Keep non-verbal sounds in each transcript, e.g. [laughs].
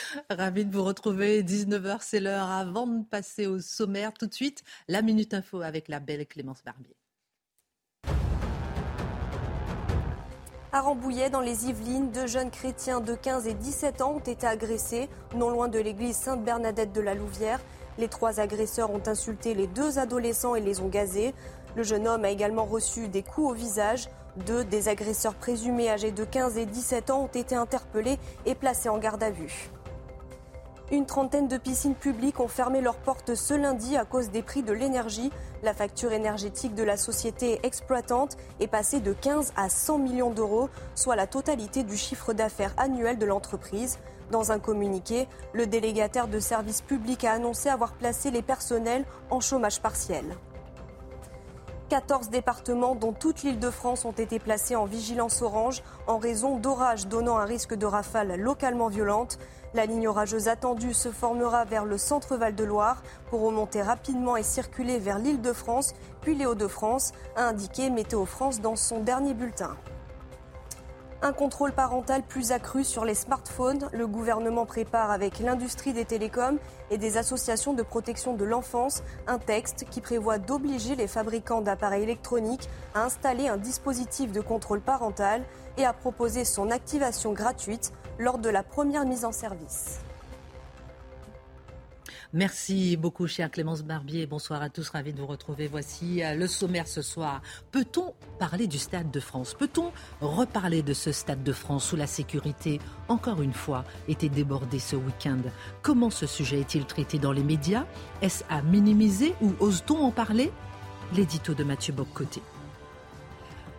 [laughs] Ravi de vous retrouver. 19h, c'est l'heure. Avant de passer au sommaire, tout de suite, la Minute Info avec la belle Clémence Barbier. À Rambouillet, dans les Yvelines, deux jeunes chrétiens de 15 et 17 ans ont été agressés, non loin de l'église Sainte-Bernadette de la Louvière. Les trois agresseurs ont insulté les deux adolescents et les ont gazés. Le jeune homme a également reçu des coups au visage. Deux des agresseurs présumés âgés de 15 et 17 ans ont été interpellés et placés en garde à vue. Une trentaine de piscines publiques ont fermé leurs portes ce lundi à cause des prix de l'énergie. La facture énergétique de la société exploitante est passée de 15 à 100 millions d'euros, soit la totalité du chiffre d'affaires annuel de l'entreprise. Dans un communiqué, le délégataire de services publics a annoncé avoir placé les personnels en chômage partiel. 14 départements, dont toute l'île de France, ont été placés en vigilance orange en raison d'orages donnant un risque de rafales localement violentes. La ligne orageuse attendue se formera vers le centre Val-de-Loire pour remonter rapidement et circuler vers l'île de France, puis les Hauts-de-France, a indiqué Météo France dans son dernier bulletin. Un contrôle parental plus accru sur les smartphones. Le gouvernement prépare avec l'industrie des télécoms et des associations de protection de l'enfance un texte qui prévoit d'obliger les fabricants d'appareils électroniques à installer un dispositif de contrôle parental et à proposer son activation gratuite lors de la première mise en service. Merci beaucoup, chère Clémence Barbier. Bonsoir à tous, ravi de vous retrouver. Voici euh, le sommaire ce soir. Peut-on parler du Stade de France? Peut-on reparler de ce Stade de France où la sécurité, encore une fois, était débordée ce week-end? Comment ce sujet est-il traité dans les médias? Est-ce à minimiser ou ose-t-on en parler? L'édito de Mathieu Boccoté.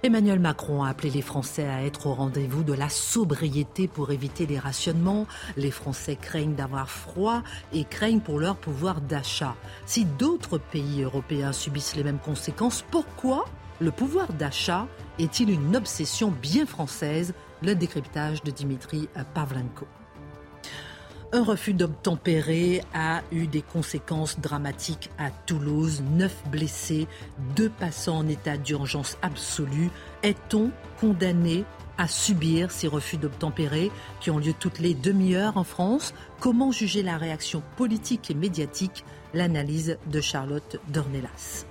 Emmanuel Macron a appelé les Français à être au rendez-vous de la sobriété pour éviter les rationnements. Les Français craignent d'avoir froid et craignent pour leur pouvoir d'achat. Si d'autres pays européens subissent les mêmes conséquences, pourquoi le pouvoir d'achat est-il une obsession bien française? Le décryptage de Dimitri Pavlenko. Un refus d'obtempérer a eu des conséquences dramatiques à Toulouse. Neuf blessés, deux passants en état d'urgence absolue. Est-on condamné à subir ces refus d'obtempérer qui ont lieu toutes les demi-heures en France? Comment juger la réaction politique et médiatique? L'analyse de Charlotte Dornelas.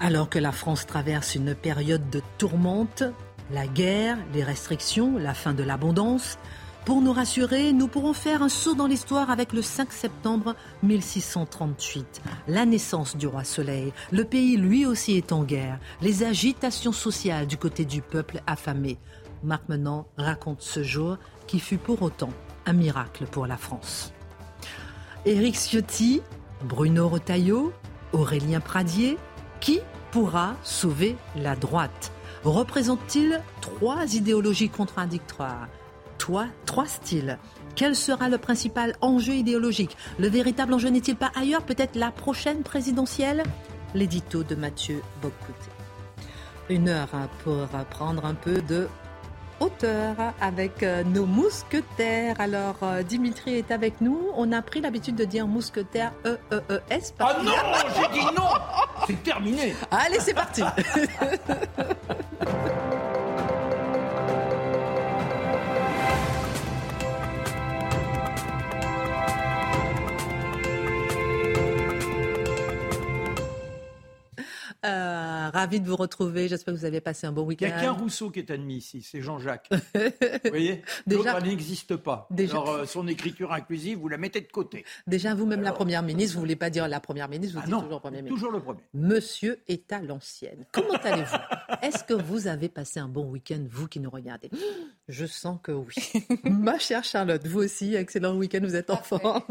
Alors que la France traverse une période de tourmente, la guerre, les restrictions, la fin de l'abondance, pour nous rassurer, nous pourrons faire un saut dans l'histoire avec le 5 septembre 1638, la naissance du roi Soleil. Le pays lui aussi est en guerre, les agitations sociales du côté du peuple affamé. Marc Menant raconte ce jour qui fut pour autant un miracle pour la France. Éric Ciotti, Bruno Retailleau, Aurélien Pradier, qui pourra sauver la droite? Représente-t-il trois idéologies contradictoires? Toi, trois styles. Quel sera le principal enjeu idéologique? Le véritable enjeu n'est-il pas ailleurs? Peut-être la prochaine présidentielle? L'édito de Mathieu Bocoté. Une heure pour prendre un peu de hauteur avec euh, nos mousquetaires. Alors, euh, Dimitri est avec nous. On a pris l'habitude de dire mousquetaire E-E-E-S. Ah non J'ai dit [laughs] non C'est terminé Allez, c'est parti [laughs] ravi de vous retrouver. J'espère que vous avez passé un bon week-end. Il n'y a qu'un Rousseau qui est admis ici, c'est Jean-Jacques. vous [laughs] voyez Déjà, n'existe pas. Déjà, Alors, euh, son écriture inclusive, vous la mettez de côté. Déjà, vous-même, la Première ministre, vous ne voulez pas dire la Première ministre, vous ah dites toujours Premier ministre. Toujours le Premier. Monsieur est à l'ancienne. Comment allez-vous [laughs] Est-ce que vous avez passé un bon week-end, vous qui nous regardez [gasps] Je sens que oui. [laughs] Ma chère Charlotte, vous aussi, excellent week-end, vous êtes en forme.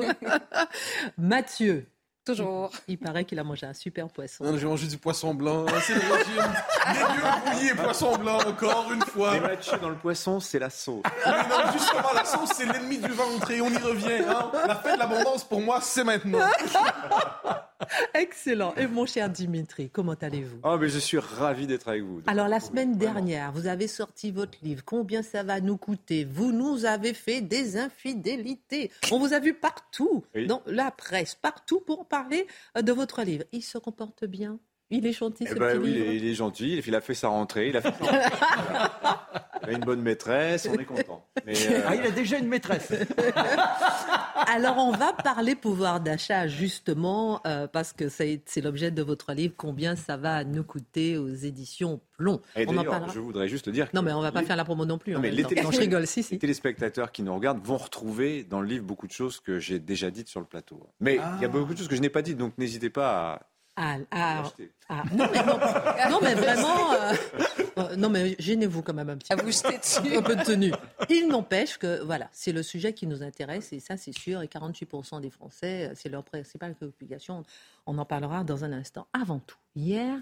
Mathieu, Toujours. Il, paraît qu'il a mangé un super poisson. j'ai mangé du poisson blanc. C'est le régime. Légumes bouillis et poisson blanc, encore une fois. Les matchs dans le poisson, c'est la sauce. non, justement, la sauce, c'est l'ennemi du ventre et on y revient. Hein. La fête de l'abondance, pour moi, c'est maintenant. [laughs] Excellent. Et mon cher Dimitri, comment allez-vous? Oh, mais Je suis ravi d'être avec vous. Alors, la semaine dernière, vous avez sorti votre livre. Combien ça va nous coûter? Vous nous avez fait des infidélités. On vous a vu partout, dans la presse, partout pour parler euh, de votre livre. Il se comporte bien? Il est gentil, eh ben, oui, Il est gentil, il a fait sa rentrée, il a, fait il a une bonne maîtresse, on est content. Euh, ah, il a déjà une maîtresse. [laughs] Alors, on va parler pouvoir d'achat, justement, euh, parce que c'est l'objet de votre livre. Combien ça va nous coûter aux éditions Plomb Et on en Je voudrais juste dire. Non, mais on ne va pas faire la promo non plus. Non, mais les, je rigole, si, si. les téléspectateurs qui nous regardent vont retrouver dans le livre beaucoup de choses que j'ai déjà dites sur le plateau. Mais il y a beaucoup de choses que je n'ai pas dites, donc n'hésitez pas à ah, ah, ah, non, mais non, mais vraiment, euh, euh, non mais gênez-vous quand même un petit peu. dessus. Un peu de tenue. Il n'empêche que voilà, c'est le sujet qui nous intéresse et ça c'est sûr. Et 48% des Français, euh, c'est leur principale préoccupation. On en parlera dans un instant. Avant tout, hier,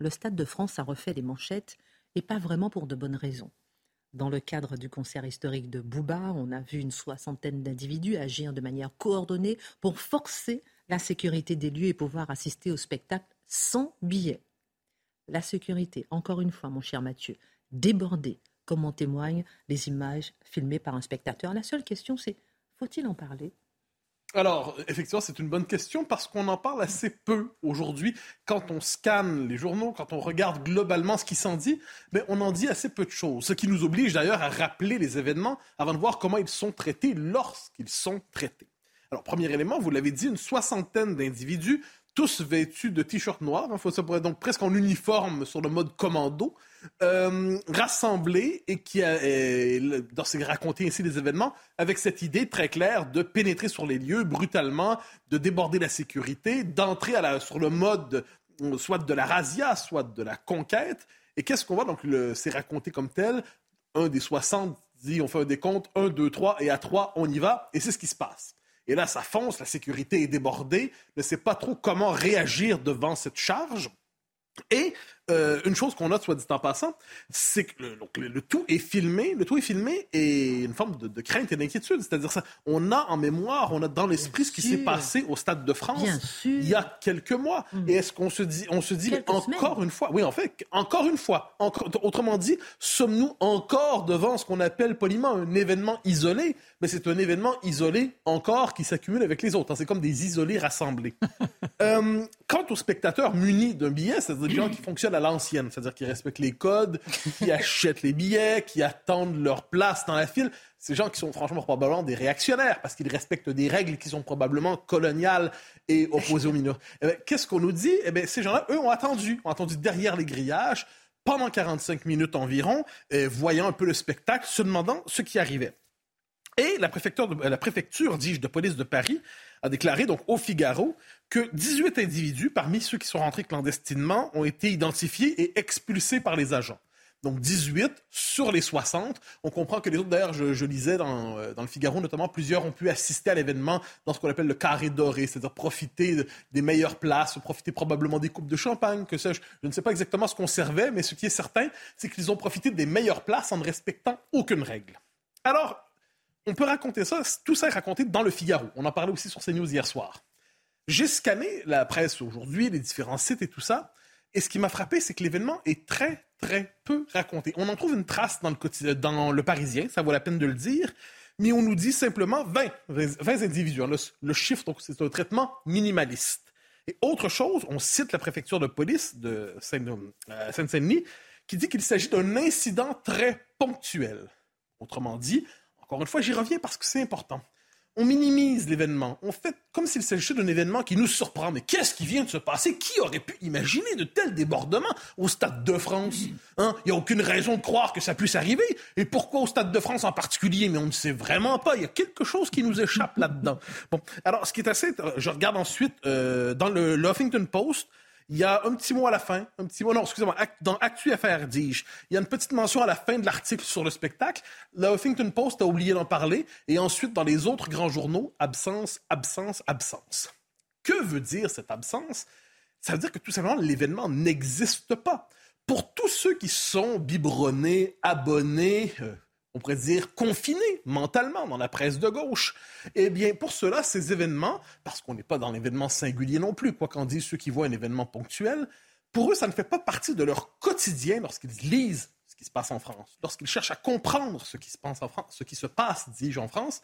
le Stade de France a refait les manchettes et pas vraiment pour de bonnes raisons. Dans le cadre du concert historique de Bouba, on a vu une soixantaine d'individus agir de manière coordonnée pour forcer la sécurité des lieux et pouvoir assister au spectacle sans billet. La sécurité, encore une fois, mon cher Mathieu, débordée, comme en témoignent les images filmées par un spectateur. La seule question, c'est faut-il en parler? Alors, effectivement, c'est une bonne question parce qu'on en parle assez peu aujourd'hui. Quand on scanne les journaux, quand on regarde globalement ce qui s'en dit, mais on en dit assez peu de choses. Ce qui nous oblige d'ailleurs à rappeler les événements avant de voir comment ils sont traités lorsqu'ils sont traités. Alors, premier élément, vous l'avez dit, une soixantaine d'individus, tous vêtus de t-shirts noirs, hein, ça pourrait donc presque en uniforme sur le mode commando, euh, rassemblés et qui a, dans ces raconter ainsi les événements avec cette idée très claire de pénétrer sur les lieux brutalement, de déborder la sécurité, d'entrer sur le mode euh, soit de la razzia, soit de la conquête. Et qu'est-ce qu'on voit? Donc c'est raconté comme tel un des 60 dit on fait un décompte, un, deux, trois, et à trois, on y va, et c'est ce qui se passe. Et là, ça fonce, la sécurité est débordée, ne sait pas trop comment réagir devant cette charge. Et euh, une chose qu'on note, soit dit en passant, c'est que le, tout est filmé, le tout est filmé et une forme de, crainte et d'inquiétude. C'est-à-dire ça, on a en mémoire, on a dans l'esprit ce qui s'est passé au Stade de France il y a quelques mois. Mm. Et est-ce qu'on se dit, on se dit encore une fois, oui, en fait, encore une fois, autrement dit, sommes-nous encore devant ce qu'on appelle poliment un événement isolé? Mais c'est un événement isolé encore qui s'accumule avec les autres. C'est comme des isolés rassemblés. [laughs] euh, quant aux spectateurs munis d'un billet, c'est-à-dire des gens qui fonctionnent à l'ancienne, c'est-à-dire qui respectent les codes, qui [laughs] achètent les billets, qui attendent leur place dans la file. Ces gens qui sont franchement probablement des réactionnaires parce qu'ils respectent des règles qui sont probablement coloniales et opposées aux mineurs. [laughs] Eh qu'est-ce qu'on nous dit? Eh bien, ces gens-là, eux, ont attendu, ont attendu derrière les grillages pendant 45 minutes environ, voyant un peu le spectacle, se demandant ce qui arrivait. Et la préfecture, de, la préfecture, dis-je, de police de Paris a déclaré donc au Figaro que 18 individus, parmi ceux qui sont rentrés clandestinement, ont été identifiés et expulsés par les agents. Donc 18 sur les 60. On comprend que les autres, d'ailleurs, je, lisais dans, euh, dans, le Figaro notamment, plusieurs ont pu assister à l'événement dans ce qu'on appelle le carré doré, c'est-à-dire profiter des meilleures places, profiter probablement des coupes de champagne, que sais-je. Je ne sais pas exactement ce qu'on servait, mais ce qui est certain, c'est qu'ils ont profité des meilleures places en ne respectant aucune règle. Alors, on peut raconter ça, tout ça est raconté dans le Figaro. On en parlait aussi sur CNews hier soir. J'ai scanné la presse aujourd'hui, les différents sites et tout ça. Et ce qui m'a frappé, c'est que l'événement est très, très peu raconté. On en trouve une trace dans le, Parisien, ça vaut la peine de le dire, mais on nous dit simplement 20, 20 individus. Le, chiffre, donc, c'est un traitement minimaliste. Et autre chose, on cite la préfecture de police de euh, Seine-Saint-Denis qui dit qu'il s'agit d'un incident très ponctuel. Autrement dit, encore une fois, j'y reviens parce que c'est important on minimise l'événement. On fait comme s'il s'agissait d'un événement qui nous surprend. Mais qu'est-ce qui vient de se passer? Qui aurait pu imaginer de tels débordements au Stade de France? Hein? Il n'y a aucune raison de croire que ça puisse arriver. Et pourquoi au Stade de France en particulier? Mais on ne sait vraiment pas. Il y a quelque chose qui nous échappe là-dedans. Bon, alors, ce qui est assez... Je regarde ensuite euh, dans le Huffington Post, il y a un petit mot à la fin, un petit mot, non, excusez-moi, dans Actu FR, dis-je, il y a une petite mention à la fin de l'article sur le spectacle. Le Huffington Post a oublié d'en parler. Et ensuite, dans les autres grands journaux, absence, absence, absence. Que veut dire cette absence? Ça veut dire que tout simplement, l'événement n'existe pas. Pour tous ceux qui sont biberonnés, abonnés, euh, on pourrait dire confinés mentalement dans la presse de gauche, eh bien, pour cela, ces événements, parce qu'on n'est pas dans l'événement singulier non plus, quoi qu'en disent ceux qui voient un événement ponctuel, pour eux, ça ne fait pas partie de leur quotidien lorsqu'ils lisent ce qui se passe en France, lorsqu'ils cherchent à comprendre ce qui se passe en France, ce qui se passe, dis-je, en France,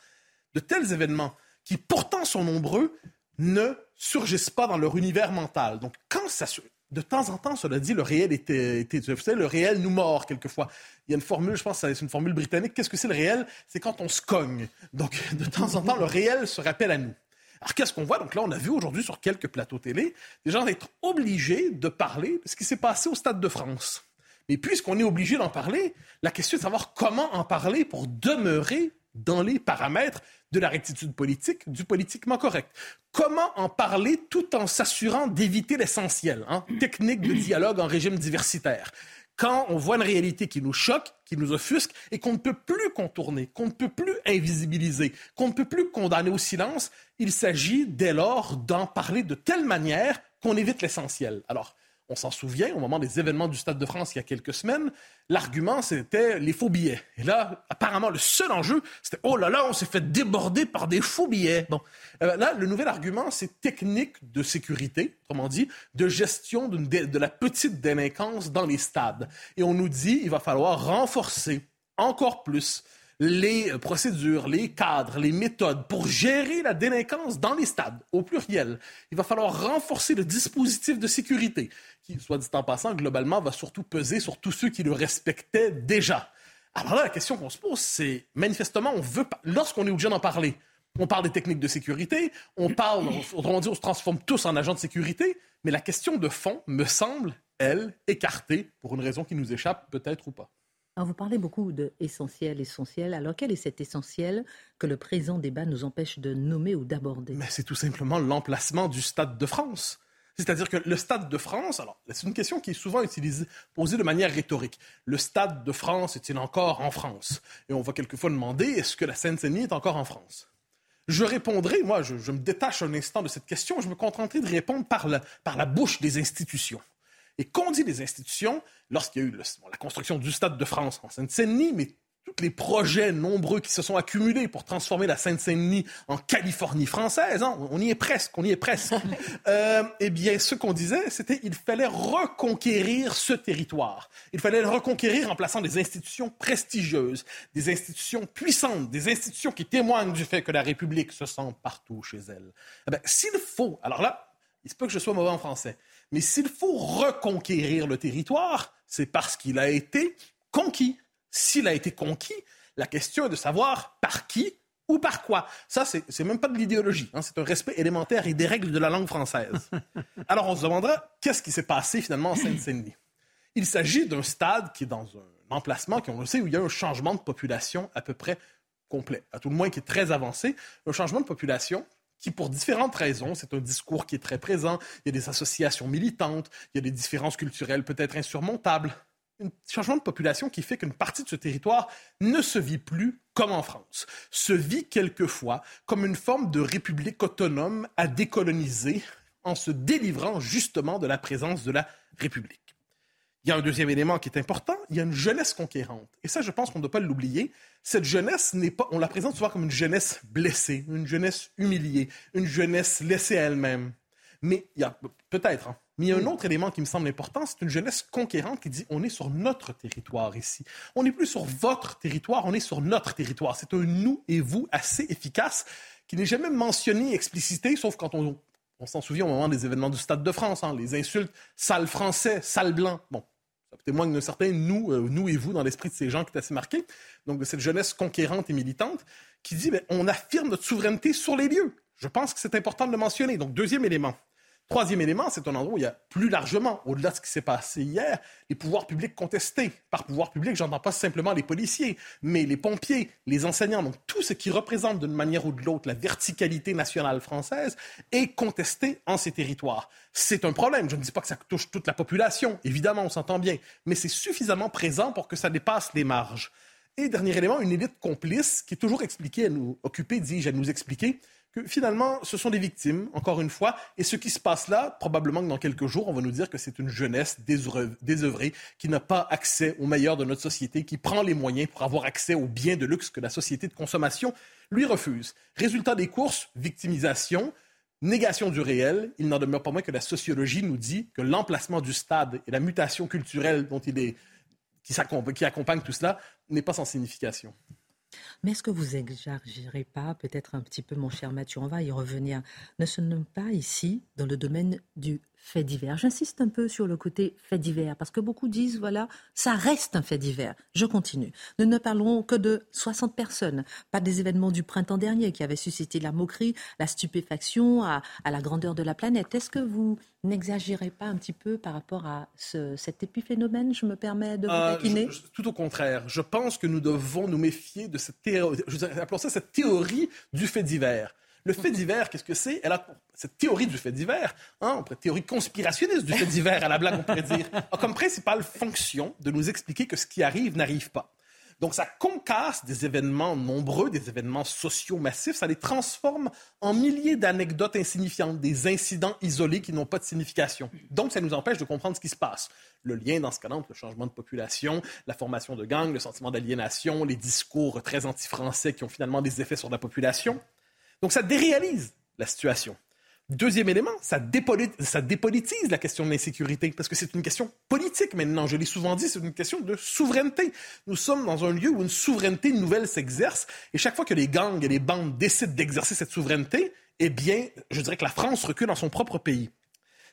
de tels événements qui pourtant sont nombreux ne surgissent pas dans leur univers mental. Donc, quand ça, de temps en temps, cela dit, le réel était, vous savez, le réel nous mord quelquefois. Il y a une formule, je pense, c'est une formule britannique. Qu'est-ce que c'est le réel? C'est quand on se cogne. Donc, de temps en temps, le réel se rappelle à nous. Alors, qu'est-ce qu'on voit? Donc là, on a vu aujourd'hui sur quelques plateaux télé des gens être obligés de parler de ce qui s'est passé au Stade de France. Mais puisqu'on est obligé d'en parler, la question est de savoir comment en parler pour demeurer dans les paramètres de la rectitude politique, du politiquement correct. Comment en parler tout en s'assurant d'éviter l'essentiel, hein? technique de dialogue en régime diversitaire quand on voit une réalité qui nous choque, qui nous offusque et qu'on ne peut plus contourner, qu'on ne peut plus invisibiliser, qu'on ne peut plus condamner au silence, il s'agit dès lors d'en parler de telle manière qu'on évite l'essentiel. Alors, on s'en souvient, au moment des événements du Stade de France il y a quelques semaines, l'argument c'était les faux billets. Et là, apparemment, le seul enjeu, c'était oh là là, on s'est fait déborder par des faux billets. Bon, euh, là, le nouvel argument, c'est technique de sécurité, autrement dit, de gestion de la petite délinquance dans les stades. Et on nous dit il va falloir renforcer encore plus les procédures, les cadres, les méthodes pour gérer la délinquance dans les stades, au pluriel. Il va falloir renforcer le dispositif de sécurité, qui, soit dit en passant, globalement, va surtout peser sur tous ceux qui le respectaient déjà. Alors là, la question qu'on se pose, c'est manifestement, on veut, lorsqu'on est obligé d'en parler, on parle des techniques de sécurité, on parle, autrement dit, on se transforme tous en agents de sécurité, mais la question de fond me semble, elle, écartée pour une raison qui nous échappe peut-être ou pas. Alors vous parlez beaucoup de essentiel, essentiel. Alors quel est cet essentiel que le présent débat nous empêche de nommer ou d'aborder? C'est tout simplement l'emplacement du Stade de France. C'est-à-dire que le Stade de France, alors c'est une question qui est souvent utilisée, posée de manière rhétorique. Le Stade de France est-il encore en France? Et on va quelquefois demander est-ce que la Seine-Saint-Denis est encore en France? Je répondrai, moi, je, me détache un instant de cette question, je me contenterai de répondre par par la bouche des institutions. Et qu'on dit des institutions, lorsqu'il y a eu la construction du Stade de France en Seine-Saint-Denis, mais tous les projets nombreux qui se sont accumulés pour transformer la Seine-Saint-Denis en Californie française, hein, on y est presque, on y est presque. [laughs] euh, eh bien, ce qu'on disait, c'était qu'il fallait reconquérir ce territoire. Il fallait le reconquérir en plaçant des institutions prestigieuses, des institutions puissantes, des institutions qui témoignent du fait que la République se sent partout chez elle. Eh s'il faut, alors là, il se peut que je sois mauvais en français, mais s'il faut reconquérir le territoire, c'est parce qu'il a été conquis. S'il a été conquis, la question est de savoir par qui ou par quoi. Ça, c'est même pas de l'idéologie. Hein. c'est un respect élémentaire et des règles de la langue française. [laughs] Alors, on se demandera qu'est-ce qui s'est passé finalement en Seine-Saint-Denis? Il s'agit d'un stade qui est dans un emplacement, qui, on le sait, où il y a un changement de population à peu près complet, à tout le moins qui est très avancé. Un changement de population qui, pour différentes raisons, c'est un discours qui est très présent. Il y a des associations militantes, il y a des différences culturelles peut-être insurmontables. Un changement de population qui fait qu'une partie de ce territoire ne se vit plus comme en France, se vit quelquefois comme une forme de république autonome à décoloniser en se délivrant justement de la présence de la République. Il y a un deuxième élément qui est important, il y a une jeunesse conquérante. Et ça, je pense qu'on ne doit pas l'oublier. Cette jeunesse n'est pas, on la présente souvent comme une jeunesse blessée, une jeunesse humiliée, une jeunesse laissée à elle-même. Mais il y a peut-être, hein, mais il y a un autre élément qui me semble important, c'est une jeunesse conquérante qui dit on est sur notre territoire ici. On n'est plus sur votre territoire, on est sur notre territoire. C'est un nous et vous assez efficace qui n'est jamais mentionné, explicité, sauf quand on, on s'en souvient au moment des événements du Stade de France, hein, les insultes sale français, sale blanc. Bon, témoigne d'un certain nous, euh, nous et vous dans l'esprit de ces gens qui est assez marqué, donc de cette jeunesse conquérante et militante, qui dit ben, on affirme notre souveraineté sur les lieux. Je pense que c'est important de le mentionner. Donc, deuxième élément. Troisième élément, c'est un endroit où il y a plus largement, au-delà de ce qui s'est passé hier, les pouvoirs publics contestés. Par pouvoir public, j'entends pas simplement les policiers, mais les pompiers, les enseignants, donc tout ce qui représente d'une manière ou de l'autre la verticalité nationale française est contesté en ces territoires. C'est un problème. Je ne dis pas que ça touche toute la population, évidemment, on s'entend bien, mais c'est suffisamment présent pour que ça dépasse les marges. Et dernier élément, une élite complice qui est toujours expliquée à nous occuper, dis-je, à nous expliquer que finalement, ce sont des victimes, encore une fois, et ce qui se passe là, probablement que dans quelques jours, on va nous dire que c'est une jeunesse désœuvrée qui n'a pas accès au meilleur de notre société, qui prend les moyens pour avoir accès aux biens de luxe que la société de consommation lui refuse. Résultat des courses, victimisation, négation du réel, il n'en demeure pas moins que la sociologie nous dit que l'emplacement du stade et la mutation culturelle dont il est, qui, qui accompagne tout cela n'est pas sans signification. Mais est-ce que vous exagérez pas, peut-être un petit peu, mon cher Mathieu, on va y revenir. Ne sommes pas ici dans le domaine du fait divers. J'insiste un peu sur le côté fait divers, parce que beaucoup disent, voilà, ça reste un fait divers. Je continue. Nous ne parlons que de 60 personnes, pas des événements du printemps dernier qui avaient suscité la moquerie, la stupéfaction à, la grandeur de la planète. Est-ce que vous n'exagérez pas un petit peu par rapport à cet épiphénomène, je me permets de vous euh, taquiner Tout au contraire. Je pense que nous devons nous méfier de cette théorie, je appelons ça cette théorie du fait divers. Le fait divers, qu'est-ce que c'est? Elle a cette théorie du fait divers, hein, théorie conspirationniste du fait divers à la blague, on pourrait dire, a comme principale fonction de nous expliquer que ce qui arrive n'arrive pas. Donc ça concasse des événements nombreux, des événements sociaux massifs, ça les transforme en milliers d'anecdotes insignifiantes, des incidents isolés qui n'ont pas de signification. Donc ça nous empêche de comprendre ce qui se passe. Le lien dans ce cas-là entre le changement de population, la formation de gangs, le sentiment d'aliénation, les discours très anti-français qui ont finalement des effets sur la population. Donc ça déréalise la situation. Deuxième élément, ça, dépolitise la question de l'insécurité, parce que c'est une question politique maintenant. Je l'ai souvent dit, c'est une question de souveraineté. Nous sommes dans un lieu où une souveraineté nouvelle s'exerce, et chaque fois que les gangs et les bandes décident d'exercer cette souveraineté, eh bien, je dirais que la France recule dans son propre pays.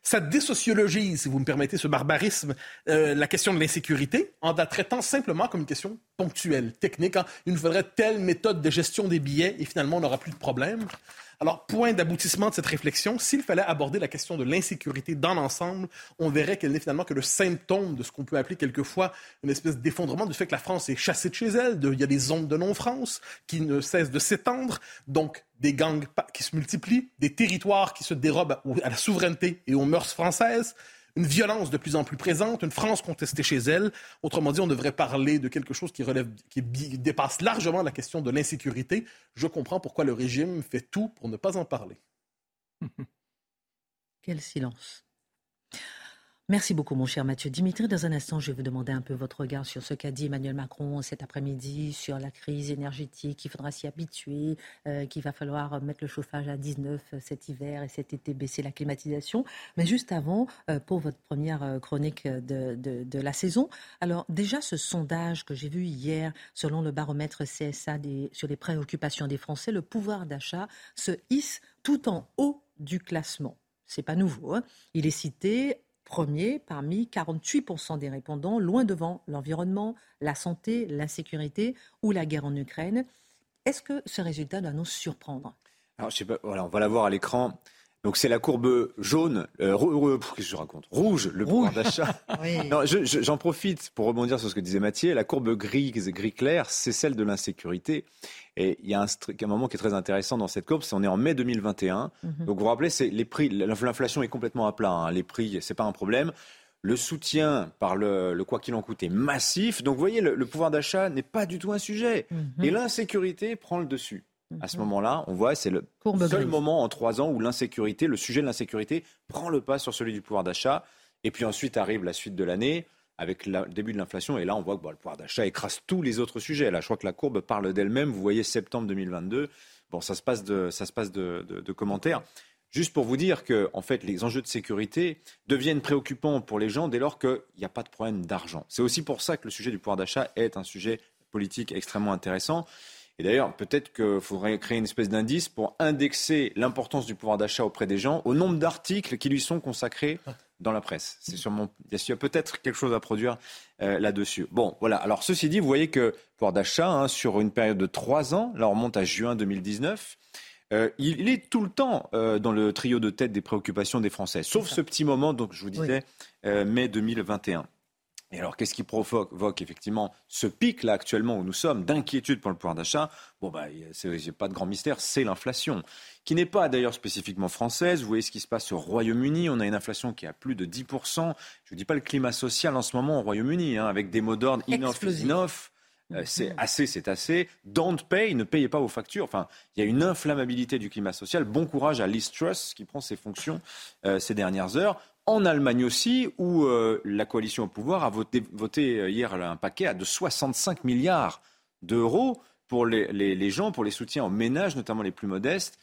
Ça désociologise, si vous me permettez ce barbarisme, euh, la question de l'insécurité en la traitant simplement comme une question ponctuelle, technique. Hein. Il nous faudrait telle méthode de gestion des billets et finalement on n'aura plus de problème. Alors, point d'aboutissement de cette réflexion, s'il fallait aborder la question de l'insécurité dans l'ensemble, on verrait qu'elle n'est finalement que le symptôme de ce qu'on peut appeler quelquefois une espèce d'effondrement du fait que la France est chassée de chez elle. il y a des zones de non-France qui ne cessent de s'étendre. Donc, des gangs qui se multiplient, des territoires qui se dérobent à la souveraineté et aux mœurs françaises une violence de plus en plus présente, une France contestée chez elle. Autrement dit, on devrait parler de quelque chose qui relève, qui dépasse largement la question de l'insécurité. Je comprends pourquoi le régime fait tout pour ne pas en parler. Quel silence. Merci beaucoup, mon cher Mathieu. Dimitri, dans un instant, je vais vous demander un peu votre regard sur ce qu'a dit Emmanuel Macron cet après-midi sur la crise énergétique. qu'il faudra s'y habituer, euh, qu'il va falloir mettre le chauffage à 19 euh, cet hiver et cet été baisser la climatisation. Mais juste avant, euh, pour votre première chronique de, la saison, alors déjà ce sondage que j'ai vu hier, selon le baromètre CSA sur les préoccupations des Français, le pouvoir d'achat se hisse tout en haut du classement. C'est pas nouveau. Hein. Il est cité premier parmi 48% des répondants, loin devant l'environnement, la santé, la sécurité ou la guerre en Ukraine. Est-ce que ce résultat doit nous surprendre? Alors, je sais pas, voilà, on va la voir à l'écran. Donc c'est la courbe jaune, euh, qu'est-ce que je raconte? Rouge, le pouvoir d'achat. [laughs] J'en profite pour rebondir sur ce que disait Mathieu. La courbe gris, gris clair, c'est celle de l'insécurité. Et il y a un, un, moment qui est très intéressant dans cette courbe, c'est on est en mai 2021. Mhm. Donc vous vous rappelez, c'est les prix, l'inflation est complètement à plat. Hein. Les prix, c'est pas un problème. Le soutien par le, quoi qu'il en coûte est massif. Donc vous voyez, le, pouvoir d'achat n'est pas du tout un sujet. Mhm. Et l'insécurité prend le dessus. À ce mhm. moment-là, on voit, c'est le seul moment en trois ans où l'insécurité, le sujet de l'insécurité, prend le pas sur celui du pouvoir d'achat. Et puis ensuite arrive la suite de l'année avec le début de l'inflation. Et là, on voit que le pouvoir d'achat écrase tous les autres sujets. Là, je crois que la courbe parle d'elle-même. Vous voyez septembre 2022. Bon, ça se passe de, ça se passe de, commentaires. Juste pour vous dire que, en fait, les enjeux de sécurité deviennent préoccupants pour les gens dès lors qu'il n'y a pas de problème d'argent. C'est aussi pour ça que le sujet du pouvoir d'achat est un sujet politique extrêmement intéressant. Et d'ailleurs, peut-être qu'il faudrait créer une espèce d'indice pour indexer l'importance du pouvoir d'achat auprès des gens au nombre d'articles qui lui sont consacrés dans la presse. C'est sûrement, il y a peut-être quelque chose à produire euh, là-dessus. Bon, voilà. Alors, ceci dit, vous voyez que pouvoir d'achat, hein, sur une période de trois ans, là on remonte à juin 2019, euh, il est tout le temps euh, dans le trio de tête des préoccupations des Français, sauf ce petit moment, donc je vous disais, mai 2021. Et alors, qu'est-ce qui provoque effectivement ce pic là actuellement où nous sommes d'inquiétude pour le pouvoir d'achat? Bon, bah, c'est pas de grand mystère, c'est l'inflation, qui n'est pas d'ailleurs spécifiquement française. Vous voyez ce qui se passe au Royaume-Uni. On a une inflation qui a plus de 10%. Je ne dis pas le climat social en ce moment au Royaume-Uni, hein, avec des mots d'ordre in-off, Euh, c'est assez, c'est assez. Don't pay, ne payez pas vos factures. Enfin, il y a une inflammabilité du climat social. Bon courage à Liz Truss qui prend ses fonctions euh, ces dernières heures. En Allemagne aussi, où euh, la coalition au pouvoir a voté, voté hier un paquet de 65 milliards d'euros pour les, gens, pour les soutiens aux ménages, notamment les plus modestes,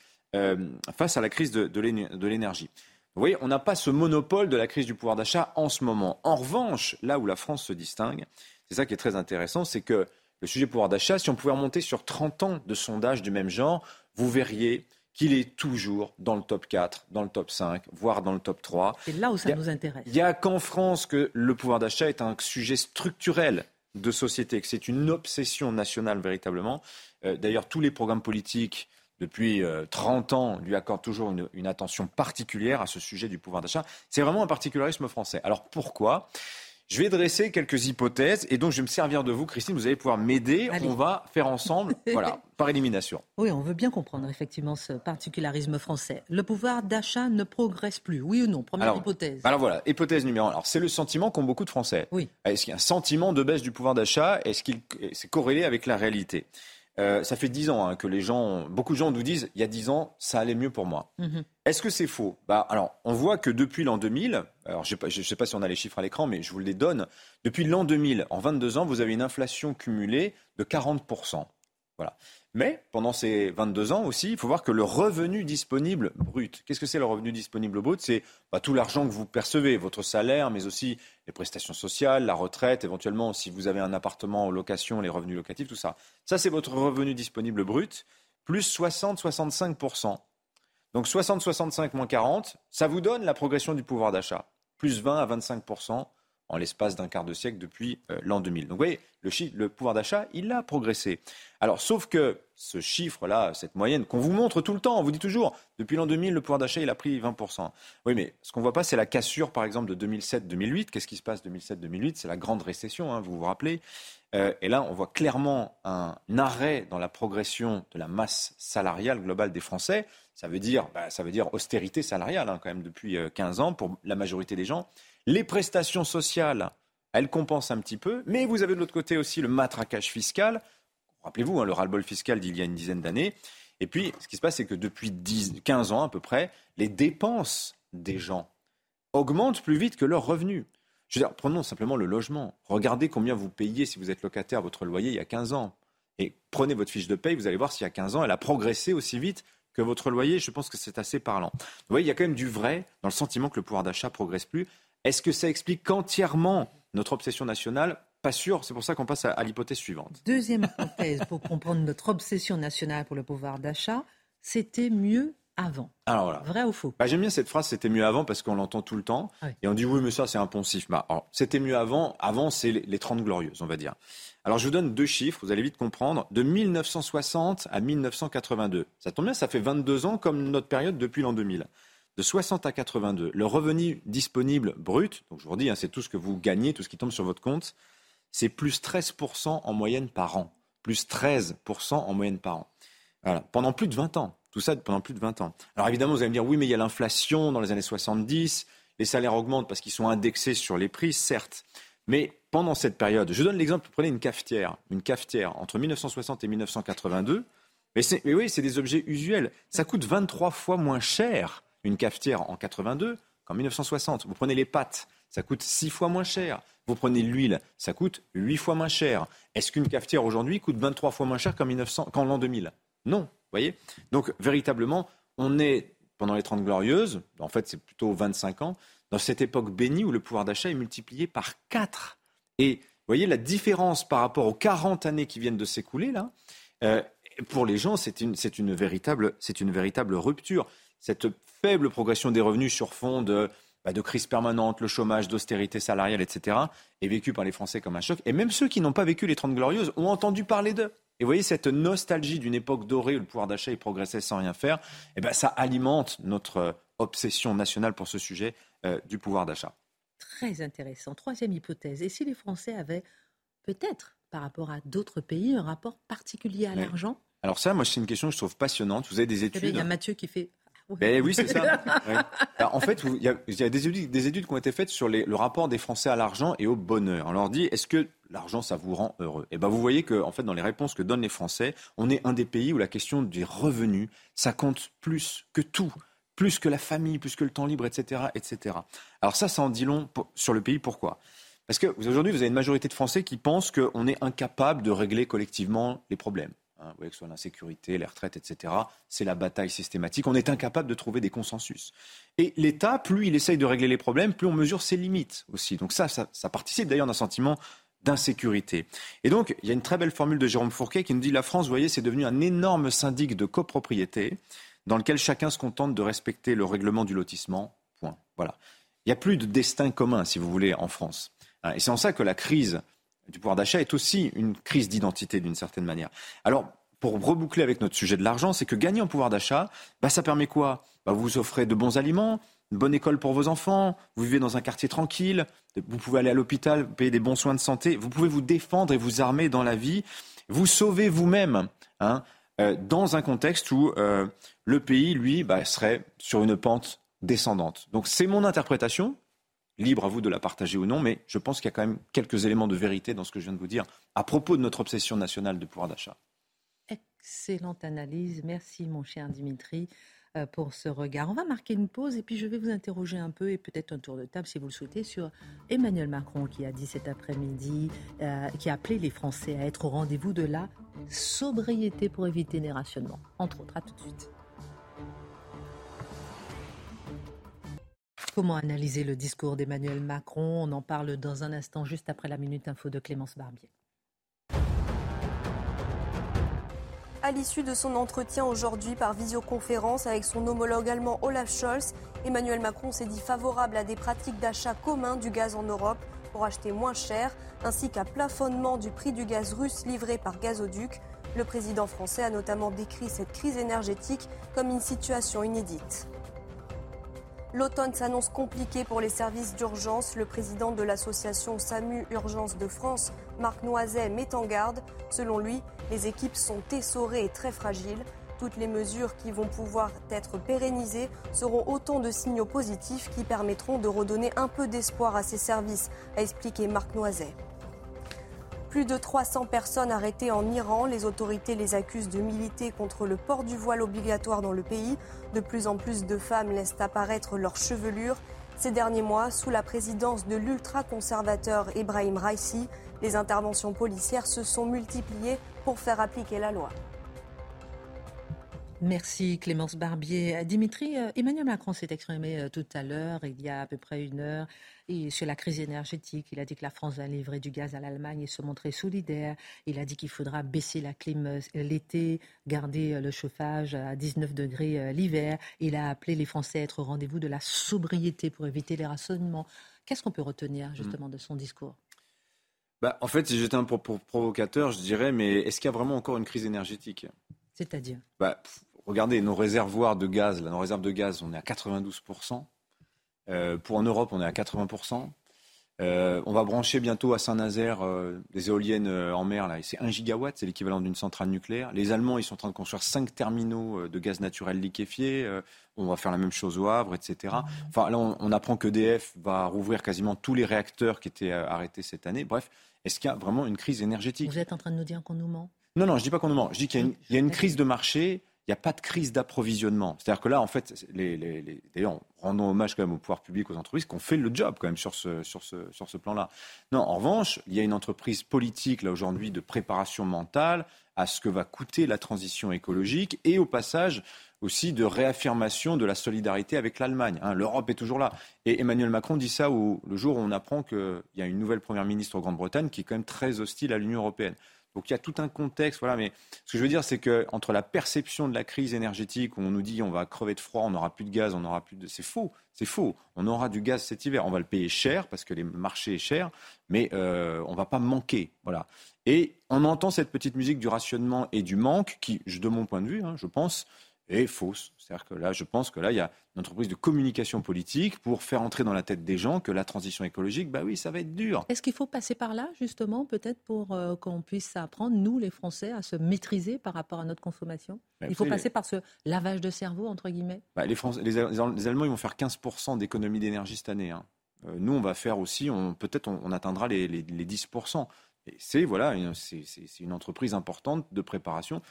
face à la crise de, de l'énergie. Vous voyez, on n'a pas ce monopole de la crise du pouvoir d'achat en ce moment. En revanche, là où la France se distingue, c'est ça qui est très intéressant, c'est que le sujet pouvoir d'achat, si on pouvait remonter sur 30 ans de sondages du même genre, vous verriez qu'il est toujours dans le top 4, dans le top 5, voire dans le top 3. C'est là où ça nous intéresse. Il n'y a qu'en France que le pouvoir d'achat est un sujet structurel de société, que c'est une obsession nationale véritablement. Euh, d'ailleurs, tous les programmes politiques depuis 30 euh, ans lui accordent toujours une, une attention particulière à ce sujet du pouvoir d'achat. C'est vraiment un particularisme français. Alors pourquoi? Je vais dresser quelques hypothèses et donc je vais me servir de vous, Christine. Vous allez pouvoir m'aider. On va faire ensemble, [laughs] voilà, par élimination. Oui, on veut bien comprendre effectivement ce particularisme français. Le pouvoir d'achat ne progresse plus, oui ou non? Première hypothèse. Alors voilà, hypothèse numéro un. Alors c'est le sentiment qu'ont beaucoup de Français. Oui. Est-ce qu'il y a un sentiment de baisse du pouvoir d'achat? Est-ce qu'il c'est corrélé avec la réalité? Euh, ça fait dix ans hein, que les gens, beaucoup de gens nous disent, il y a dix ans, ça allait mieux pour moi. Mhm. Est-ce que c'est faux? Bah, Alors, on voit que depuis l'an 2000, alors je ne sais pas si on a les chiffres à l'écran, mais je vous les donne. Depuis l'an 2000, en 22 ans, vous avez une inflation cumulée de 40%. Voilà. Mais pendant ces 22 ans aussi, il faut voir que le revenu disponible brut, qu'est-ce que c'est le revenu disponible brut? C'est bah, tout l'argent que vous percevez, votre salaire, mais aussi les prestations sociales, la retraite, éventuellement si vous avez un appartement en location, les revenus locatifs, tout ça. Ça, c'est votre revenu disponible brut, plus 60-65%. Donc 60-65 moins 40, ça vous donne la progression du pouvoir d'achat, plus 20 à 25% en l'espace d'un quart de siècle depuis euh, l'an 2000. Donc vous voyez, le, le pouvoir d'achat, il a progressé. Alors, sauf que ce chiffre-là, cette moyenne qu'on vous montre tout le temps, on vous dit toujours, depuis l'an 2000, le pouvoir d'achat, il a pris 20%. Oui, mais ce qu'on ne voit pas, c'est la cassure, par exemple, de 2007-2008. Qu'est-ce qui se passe 2007-2008 C'est la grande récession, hein, vous vous rappelez. Euh, et là, on voit clairement un arrêt dans la progression de la masse salariale globale des Français. Ça veut dire, bah, ça veut dire austérité salariale, hein, quand même, depuis 15 euh, ans pour la majorité des gens. Les prestations sociales, elles compensent un petit peu, mais vous avez de l'autre côté aussi le matraquage fiscal. Rappelez-vous, hein, le ras-le-bol fiscal d'il y a une dizaine d'années. Et puis, ce qui se passe, c'est que depuis 10, 15 ans à peu près, les dépenses des gens augmentent plus vite que leurs revenus. Je veux dire, prenons simplement le logement. Regardez combien vous payez si vous êtes locataire votre loyer il y a 15 ans. Et prenez votre fiche de paye, vous allez voir s'il y a 15 ans, elle a progressé aussi vite que votre loyer. Je pense que c'est assez parlant. Vous voyez, il y a quand même du vrai dans le sentiment que le pouvoir d'achat progresse plus. Est-ce que ça explique entièrement notre obsession nationale Pas sûr, c'est pour ça qu'on passe à, l'hypothèse suivante. Deuxième hypothèse pour comprendre notre obsession nationale pour le pouvoir d'achat, c'était mieux avant. Alors voilà. Vrai ou faux? Bah, J'aime bien cette phrase, c'était mieux avant, parce qu'on l'entend tout le temps. Et on dit oui, mais ça, c'est impensif. Bah, c'était mieux avant. Avant, c'est les 30 glorieuses, on va dire. Alors, je vous donne deux chiffres, vous allez vite comprendre. De 1960 à 1982. Ça tombe bien, ça fait 22 ans comme notre période depuis l'an 2000 de 60 à 82, le revenu disponible brut, donc je vous dis, hein, c'est tout ce que vous gagnez, tout ce qui tombe sur votre compte, c'est plus 13% en moyenne par an. Plus 13% en moyenne par an. Pendant plus de 20 ans. Tout ça pendant plus de 20 ans. Alors évidemment, vous allez me dire, oui, mais il y a l'inflation dans les années 70, les salaires augmentent parce qu'ils sont indexés sur les prix, certes. Mais pendant cette période, je donne l'exemple, prenez une cafetière. Une cafetière entre 1960 et 1982, mais, mais oui, c'est des objets usuels. Ça coûte 23 fois moins cher une cafetière en 82 qu'en 1960. Vous prenez les pâtes, ça coûte 6 fois moins cher. Vous prenez l'huile, ça coûte 8 fois moins cher. Est-ce qu'une cafetière aujourd'hui coûte 23 fois moins cher qu'en l'an 2000 Non, voyez? Donc véritablement, on est pendant les 30 glorieuses, en fait c'est plutôt 25 ans, dans cette époque bénie où le pouvoir d'achat est multiplié par 4. Et vous voyez la différence par rapport aux 40 années qui viennent de s'écouler là, euh, pour les gens c'est une, une, véritable, une véritable rupture. Cette faible progression des revenus sur fond de, bah, de crise permanente, le chômage, d'austérité salariale, etc., est vécu par les Français comme un choc. Et même ceux qui n'ont pas vécu les Trente Glorieuses ont entendu parler d'eux. Et vous voyez, cette nostalgie d'une époque dorée où le pouvoir d'achat progressait sans rien faire, eh ben, ça alimente notre obsession nationale pour ce sujet euh, du pouvoir d'achat. Très intéressant. Troisième hypothèse. Et si les Français avaient peut-être, par rapport à d'autres pays, un rapport particulier à l'argent? Alors ça, moi, c'est une question que je trouve passionnante. Vous avez des études... Il y a Mathieu qui fait Ben oui, c'est ça. [laughs] en fait, il y a, des, études, des, études, qui ont été faites sur le rapport des Français à l'argent et au bonheur. On leur dit, est-ce que l'argent, ça vous rend heureux? Et eh ben, vous voyez que, en fait, dans les réponses que donnent les Français, on est un des pays où la question des revenus, ça compte plus que tout plus que la famille, plus que le temps libre, etc. etc. Alors ça, ça en dit long sur le pays. Pourquoi? Parce qu'aujourd'hui, vous avez une majorité de Français qui pensent qu'on est incapable de régler collectivement les problèmes. Hein, que ce soit l'insécurité, les retraites, etc. C'est la bataille systématique. On est incapable de trouver des consensus. Et l'État, plus il essaye de régler les problèmes, plus on mesure ses limites aussi. Donc ça, ça, participe d'ailleurs d'un sentiment d'insécurité. Et donc, il y a une très belle formule de Jérôme Fourquet qui nous dit la France, vous voyez, c'est devenu un énorme syndic de copropriété dans lequel chacun se contente de respecter le règlement du lotissement. Point. Voilà. Il n'y a plus de destin commun, si vous voulez, en France. Et c'est en ça que la crise du pouvoir d'achat est aussi une crise d'identité d'une certaine manière. Alors, pour reboucler avec notre sujet de l'argent, c'est que gagner en pouvoir d'achat, bah, ça permet quoi? Bah, Vous offrez de bons aliments, une bonne école pour vos enfants, vous vivez dans un quartier tranquille, vous pouvez aller à l'hôpital, payer des bons soins de santé, vous pouvez vous défendre et vous armer dans la vie, vous sauvez vous-même hein, euh, dans un contexte où euh, le pays, lui, bah, serait sur une pente descendante. Donc c'est mon interprétation, libre à vous de la partager ou non, mais je pense qu'il y a quand même quelques éléments de vérité dans ce que je viens de vous dire à propos de notre obsession nationale de pouvoir d'achat. Excellente analyse. Merci, mon cher Dimitri, euh, pour ce regard. On va marquer une pause et puis je vais vous interroger un peu et peut-être un tour de table, si vous le souhaitez, sur Emmanuel Macron qui a dit cet après-midi, euh, qui a appelé les Français à être au rendez-vous de la sobriété pour éviter les rationnements. Entre autres, à tout de suite. Comment analyser le discours d'Emmanuel Macron? On en parle dans un instant, juste après la Minute Info de Clémence Barbier. À l'issue de son entretien aujourd'hui par visioconférence avec son homologue allemand Olaf Scholz, Emmanuel Macron s'est dit favorable à des pratiques d'achat commun du gaz en Europe pour acheter moins cher, ainsi qu'à plafonnement du prix du gaz russe livré par gazoduc. Le président français a notamment décrit cette crise énergétique comme une situation inédite. L'automne s'annonce compliqué pour les services d'urgence. Le président de l'association SAMU Urgence de France, Marc Noiset, met en garde. Selon lui, les équipes sont essorées et très fragiles. Toutes les mesures qui vont pouvoir être pérennisées seront autant de signaux positifs qui permettront de redonner un peu d'espoir à ces services, a expliqué Marc Noiset. Plus de 300 personnes arrêtées en Iran. Les autorités les accusent de militer contre le port du voile obligatoire dans le pays. De plus en plus de femmes laissent apparaître leur chevelure. Ces derniers mois, sous la présidence de l'ultra-conservateur Ibrahim Raisi, les interventions policières se sont multipliées pour faire appliquer la loi. Merci Clémence Barbier. Dimitri, euh, Emmanuel Macron s'est exprimé euh, tout à l'heure, il y a à peu près une heure, sur la crise énergétique. Il a dit que la France va livrer du gaz à l'Allemagne et se montrer solidaire. Il a dit qu'il faudra baisser la clim euh, l'été, garder le chauffage à 19 degrés l'hiver. Il a appelé les Français à être au rendez-vous de la sobriété pour éviter les rationnements. Qu'est-ce qu'on peut retenir justement de son discours? Bah, En fait, si j'étais un provocateur, je dirais, mais est-ce qu'il y a vraiment encore une crise énergétique? C'est-à-dire? Bah, regardez nos réservoirs de gaz, là, nos réserves de gaz, on est à 92%. Euh, pour en Europe, on est à 80%. Euh, on va brancher bientôt à Saint-Nazaire euh, des éoliennes en mer. Là, c'est 1 gigawatt, c'est l'équivalent d'une centrale nucléaire. Les Allemands, ils sont en train de construire 5 terminaux de gaz naturel liquéfié. on va faire la même chose au Havre, etc. Enfin, là, on, on apprend qu'EDF va rouvrir quasiment tous les réacteurs qui étaient arrêtés cette année. Bref, est-ce qu'il y a vraiment une crise énergétique? Vous êtes en train de nous dire qu'on nous ment? Non, non, je ne dis pas qu'on nous ment. Je dis qu'il y a une crise de marché il n'y a pas de crise d'approvisionnement. C'est-à-dire que là, en fait, les, les, d'ailleurs, rendons hommage quand même au pouvoir public, aux entreprises qui ont fait le job quand même sur ce, plan-là. Non, en revanche, il y a une entreprise politique là aujourd'hui de préparation mentale à ce que va coûter la transition écologique et au passage aussi de réaffirmation de la solidarité avec l'Allemagne. Hein. L'Europe est toujours là. Et Emmanuel Macron dit ça le jour où on apprend qu'il y a une nouvelle première ministre en Grande-Bretagne qui est quand même très hostile à l'Union européenne. Donc il y a tout un contexte, voilà. Mais ce que je veux dire, c'est que entre la perception de la crise énergétique, où on nous dit on va crever de froid, on n'aura plus de gaz, on n'aura plus de, c'est faux, c'est faux. On aura du gaz cet hiver, on va le payer cher parce que les marchés est cher, mais euh, on va pas manquer, voilà. Et on entend cette petite musique du rationnement et du manque, qui, de mon point de vue, hein, je pense, est fausse. C'est-à-dire que là, je pense que là, il y a une entreprise de communication politique pour faire entrer dans la tête des gens que la transition écologique, bah oui, ça va être dur. Est-ce qu'il faut passer par là, justement, peut-être pour euh, qu'on puisse apprendre, nous, les Français, à se maîtriser par rapport à notre consommation? Bah, Il faut passer par ce lavage de cerveau, entre guillemets? Bah, les, les, Allemands, ils vont faire 15% d'économie d'énergie cette année. Hein. Euh, nous, on va faire aussi, peut-être on, atteindra les, les 10%. C'est voilà, c'est une entreprise importante de préparation.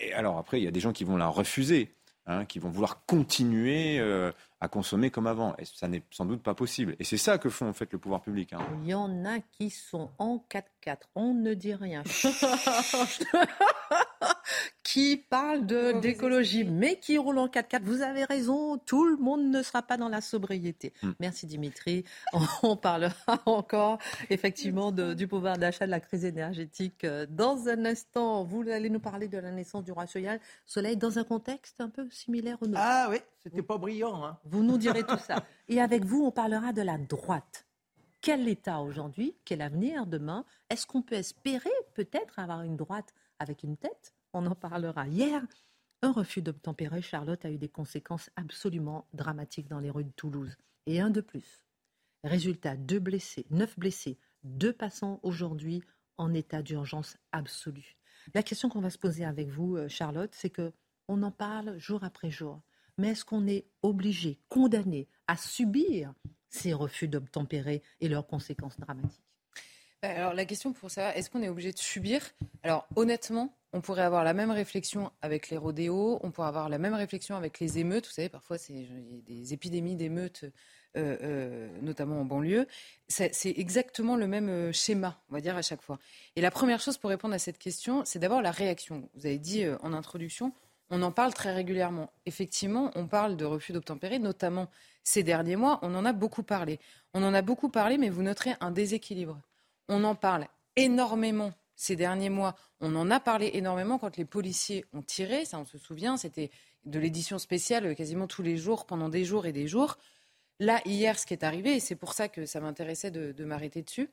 Et alors après, il y a des gens qui vont la refuser. Hein, qui vont vouloir continuer euh, à consommer comme avant. Et ça n'est sans doute pas possible. Et c'est ça que font en fait le pouvoir public. Hein. Il y en a qui sont en 4x4. On ne dit rien. [laughs] qui parlent d'écologie, mais qui roulent en 4x4. Vous avez raison, tout le monde ne sera pas dans la sobriété. Hmm. Merci Dimitri. [laughs] On parlera encore effectivement du pouvoir d'achat, de la crise énergétique. Euh, dans un instant, vous allez nous parler de la naissance du roi Soleil dans un contexte un peu similaire au nôtre. Ah oui, c'était pas brillant. Hein. Vous nous direz tout ça. [laughs] Et avec vous, on parlera de la droite. Quel État aujourd'hui? Quel avenir demain? Est-ce qu'on peut espérer peut-être avoir une droite avec une tête? On en parlera. Hier, un refus d'obtempérer, Charlotte, a eu des conséquences absolument dramatiques dans les rues de Toulouse. Et un de plus. Résultat, deux blessés, neuf blessés, deux passants aujourd'hui en état d'urgence absolue. La question qu'on va se poser avec vous, euh, Charlotte, c'est que on en parle jour après jour mais est-ce qu'on est obligé, condamné à subir ces refus d'obtempérer et leurs conséquences dramatiques? Bah, alors la question pour ça, est-ce qu'on est obligé de subir? Alors honnêtement, on pourrait avoir la même réflexion avec les rodéos, on pourrait avoir la même réflexion avec les émeutes. Vous savez, parfois c'est des épidémies d'émeutes, euh, euh, notamment en banlieue. C'est exactement le même euh, schéma, on va dire à chaque fois. Et la première chose pour répondre à cette question, c'est d'abord la réaction. Vous avez dit en introduction, on en parle très régulièrement. Effectivement, on parle de refus d'obtempérer, notamment ces derniers mois. On en a beaucoup parlé. On en a beaucoup parlé, mais vous noterez un déséquilibre. On en parle énormément ces derniers mois. On en a parlé énormément quand les policiers ont tiré. Ça, on se souvient. C'était de l'édition spéciale quasiment tous les jours, pendant des jours et des jours. Là, hier, ce qui est arrivé, et c'est pour ça que ça m'intéressait de m'arrêter dessus,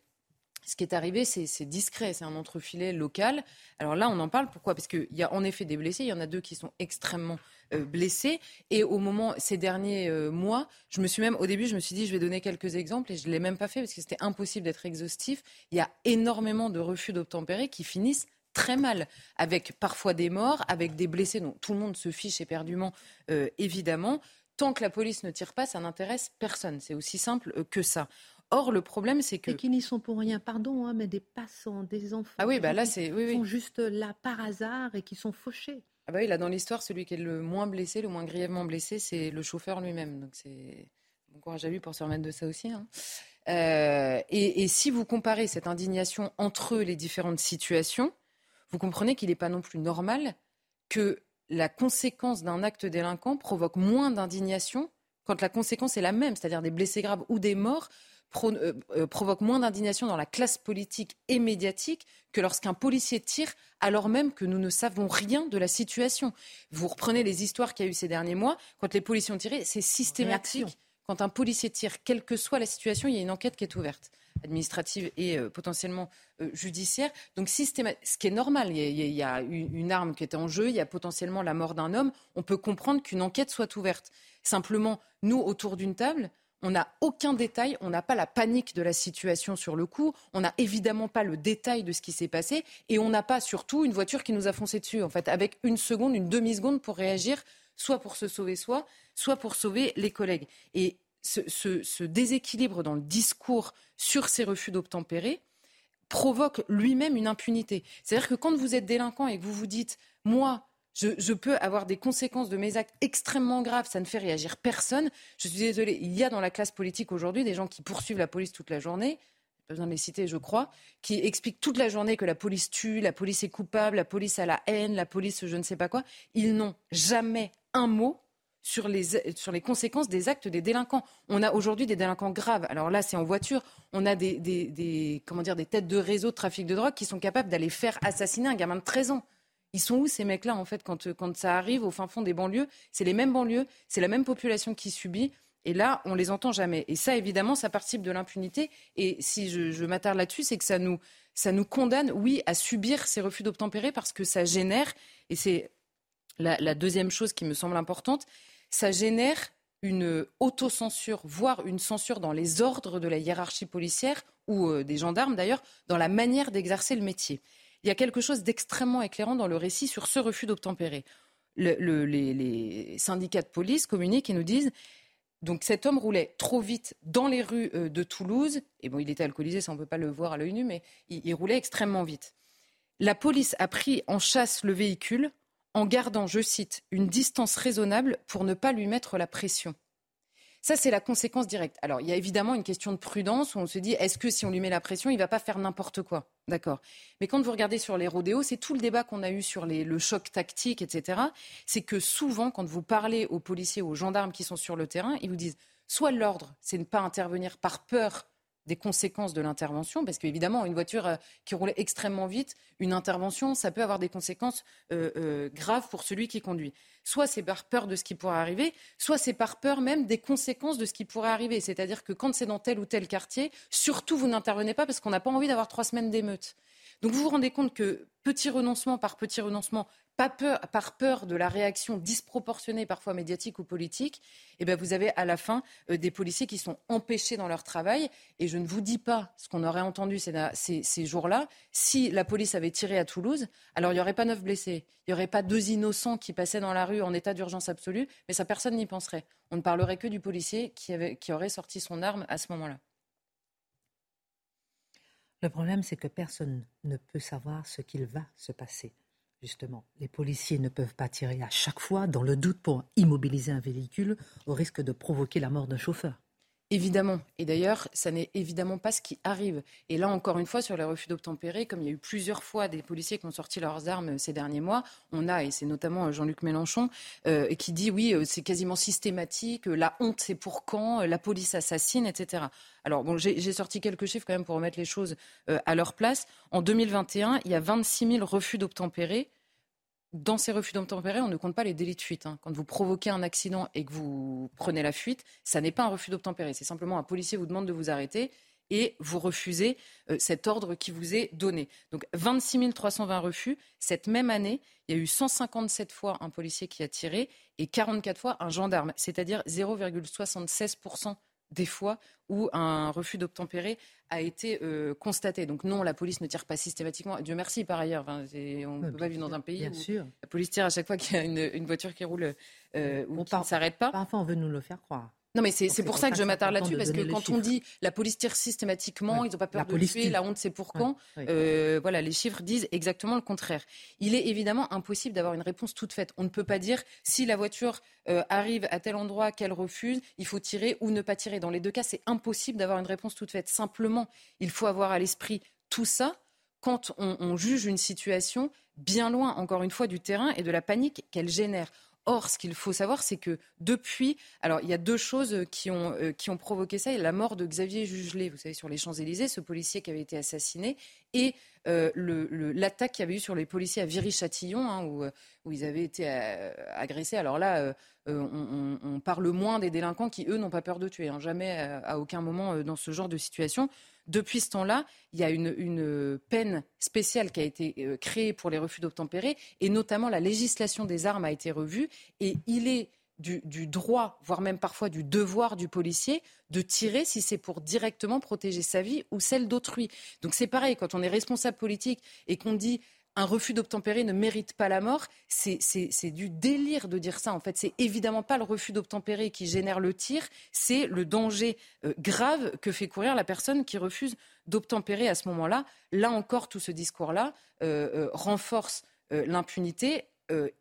ce qui est arrivé, c'est discret, c'est un entrefilet local. Alors là, on en parle. Pourquoi? Parce qu'il y a en effet des blessés. Il y en a deux qui sont extrêmement euh, blessés. Et au moment, ces derniers euh, mois, je me suis même, au début, je me suis dit, je vais donner quelques exemples et je ne l'ai même pas fait parce que c'était impossible d'être exhaustif. Il y a énormément de refus d'obtempérer qui finissent très mal, avec parfois des morts, avec des blessés dont tout le monde se fiche éperdument, euh, évidemment. Tant que la police ne tire pas, ça n'intéresse personne. C'est aussi simple que ça. Or, le problème, c'est que. Et qui n'y sont pour rien, pardon, hein, mais des passants, des enfants. Ah oui, bah là, c'est. Oui, sont juste là par hasard et qui sont fauchés. Ah bah oui, là, dans l'histoire, celui qui est le moins blessé, le moins grièvement blessé, c'est le chauffeur lui-même. Donc, c'est. Bon courage à lui pour se remettre de ça aussi. Hein. Euh, et, et, si vous comparez cette indignation entre les différentes situations, vous comprenez qu'il n'est pas non plus normal que la conséquence d'un acte délinquant provoque moins d'indignation quand la conséquence est la même, c'est-à-dire des blessés graves ou des morts, euh, euh, provoque moins d'indignation dans la classe politique et médiatique que lorsqu'un policier tire alors même que nous ne savons rien de la situation. Vous reprenez les histoires qu'il y a eu ces derniers mois, quand les policiers ont tiré, c'est systématique. Quand un policier tire, quelle que soit la situation, il y a une enquête qui est ouverte administrative et euh, potentiellement judiciaire. Donc, ce qui est normal, il y, a, une, arme qui est en jeu, il y a potentiellement la mort d'un homme. On peut comprendre qu'une enquête soit ouverte. Simplement, nous, autour d'une table, on n'a aucun détail, on n'a pas la panique de la situation sur le coup, on n'a évidemment pas le détail de ce qui s'est passé et on n'a pas surtout une voiture qui nous a foncé dessus, en fait, avec une seconde, une demi-seconde pour réagir, soit pour se sauver soi, soit pour sauver les collègues. Et ce, déséquilibre dans le discours sur ces refus d'obtempérer provoque lui-même une impunité. C'est-à-dire que quand vous êtes délinquant et que vous vous dites, moi, je, peux avoir des conséquences de mes actes extrêmement graves, ça ne fait réagir personne. Je suis désolée, il y a dans la classe politique aujourd'hui des gens qui poursuivent la police toute la journée, pas besoin de les citer, je crois, qui expliquent toute la journée que la police tue, la police est coupable, la police a la haine, la police je ne sais pas quoi. Ils n'ont jamais un mot sur les, sur les conséquences des actes des délinquants. On a aujourd'hui des délinquants graves. Alors là, c'est en voiture. On a des, des, comment dire, des têtes de réseau de trafic de drogue qui sont capables d'aller faire assassiner un gamin de 13 ans. Ils sont où ces mecs-là, en fait, quand, quand ça arrive au fin fond des banlieues? C'est les mêmes banlieues, c'est la même population qui subit. Et là, on les entend jamais. Et ça, évidemment, ça participe de l'impunité. Et si je, m'attarde là-dessus, c'est que ça nous, ça nous condamne, oui, à subir ces refus d'obtempérer parce que ça génère, et c'est la, deuxième chose qui me semble importante, ça génère une autocensure, voire une censure dans les ordres de la hiérarchie policière ou euh, des gendarmes d'ailleurs, dans la manière d'exercer le métier. Il y a quelque chose d'extrêmement éclairant dans le récit sur ce refus d'obtempérer. les, syndicats de police communiquent et nous disent donc cet homme roulait trop vite dans les rues euh, de Toulouse, et bon, il était alcoolisé, ça on ne peut pas le voir à l'œil nu, mais il roulait extrêmement vite. La police a pris en chasse le véhicule en gardant, je cite, une distance raisonnable pour ne pas lui mettre la pression. Ça, c'est la conséquence directe. Alors, il y a évidemment une question de prudence où on se dit, est-ce que si on lui met la pression, il ne va pas faire n'importe quoi? D'accord. Mais quand vous regardez sur les rodéos, c'est tout le débat qu'on a eu sur le choc tactique, etc. C'est que souvent, quand vous parlez aux policiers, aux gendarmes qui sont sur le terrain, ils vous disent, soit l'ordre, c'est ne pas intervenir par peur des conséquences de l'intervention, parce qu'évidemment, une voiture euh, qui roule extrêmement vite, une intervention, ça peut avoir des conséquences euh, euh, graves pour celui qui conduit. Soit c'est par peur de ce qui pourrait arriver, soit c'est par peur même des conséquences de ce qui pourrait arriver. C'est-à-dire que quand c'est dans tel ou tel quartier, surtout vous n'intervenez pas parce qu'on n'a pas envie d'avoir trois semaines d'émeute. Donc vous vous rendez compte que petit renoncement par petit renoncement, pas peur, par peur de la réaction disproportionnée, parfois médiatique ou politique, eh bien vous avez à la fin euh, des policiers qui sont empêchés dans leur travail. Et je ne vous dis pas ce qu'on aurait entendu ces, jours-là. Si la police avait tiré à Toulouse, alors il n'y aurait pas neuf blessés. Il n'y aurait pas deux innocents qui passaient dans la rue en état d'urgence absolue, mais ça, personne n'y penserait. On ne parlerait que du policier qui aurait sorti son arme à ce moment-là. Le problème, c'est que personne ne peut savoir ce qu'il va se passer justement, les policiers ne peuvent pas tirer à chaque fois dans le doute pour immobiliser un véhicule au risque de provoquer la mort d'un chauffeur. Évidemment. Et d'ailleurs, ça n'est évidemment pas ce qui arrive. Et là, encore une fois, sur les refus d'obtempérer, comme il y a eu plusieurs fois des policiers qui ont sorti leurs armes ces derniers mois, on a, et c'est notamment Jean-Luc Mélenchon, euh, qui dit oui, euh, c'est quasiment systématique, euh, la honte, c'est pour quand, la police assassine, etc. Alors, bon, j'ai sorti quelques chiffres quand même pour remettre les choses à leur place. En 2021, il y a 26 000 refus d'obtempérer dans ces refus d'obtempérer, on ne compte pas les délits de fuite. Hein. Quand vous provoquez un accident et que vous prenez la fuite, ça n'est pas un refus d'obtempérer. C'est simplement un policier vous demande de vous arrêter et vous refusez euh, cet ordre qui vous est donné. Donc 26 320 refus. Cette même année, il y a eu 157 fois un policier qui a tiré et 44 fois un gendarme, c'est-à-dire 0,76% des fois où un refus d'obtempérer a été euh, constaté. Donc non, la police ne tire pas systématiquement. Dieu merci par ailleurs. on ne peut pas vivre dans un pays où la police tire à chaque fois qu'il y a une, voiture qui roule euh, ou qui ne s'arrête pas. Parfois, on veut nous le faire croire. Non, mais c'est pour ça que je m'attarde là-dessus, parce que quand on dit la police tire systématiquement, ils n'ont pas peur de tuer, la honte c'est pour quand, euh, voilà, les chiffres disent exactement le contraire. Il est évidemment impossible d'avoir une réponse toute faite. On ne peut pas dire si la voiture euh, arrive à tel endroit qu'elle refuse, il faut tirer ou ne pas tirer. Dans les deux cas, c'est impossible d'avoir une réponse toute faite. Simplement, il faut avoir à l'esprit tout ça quand on juge une situation bien loin, encore une fois, du terrain et de la panique qu'elle génère. Or, ce qu'il faut savoir, c'est que depuis, alors il y a deux choses qui ont, euh, qui ont provoqué ça. Il y a la mort de Xavier Jugelet, vous savez, sur les Champs-Élysées, ce policier qui avait été assassiné, et euh, l'attaque qu'il y avait eu sur les policiers à Viry-Châtillon, hein, où, euh, où, ils avaient été agressés. Alors là, on, parle moins des délinquants qui, eux, n'ont pas peur de tuer. Hein. jamais, à aucun moment, dans ce genre de situation. Depuis ce temps-là, il y a une, peine spéciale qui a été euh, créée pour les refus d'obtempérer, et notamment la législation des armes a été revue, et il est du, droit, voire même parfois du devoir du policier de tirer si c'est pour directement protéger sa vie ou celle d'autrui. Donc c'est pareil, quand on est responsable politique et qu'on dit un refus d'obtempérer ne mérite pas la mort. C'est du délire de dire ça. En fait, c'est évidemment pas le refus d'obtempérer qui génère le tir, c'est le danger euh, grave que fait courir la personne qui refuse d'obtempérer à ce moment-là. Là encore, tout ce discours-là euh, euh, renforce l'impunité,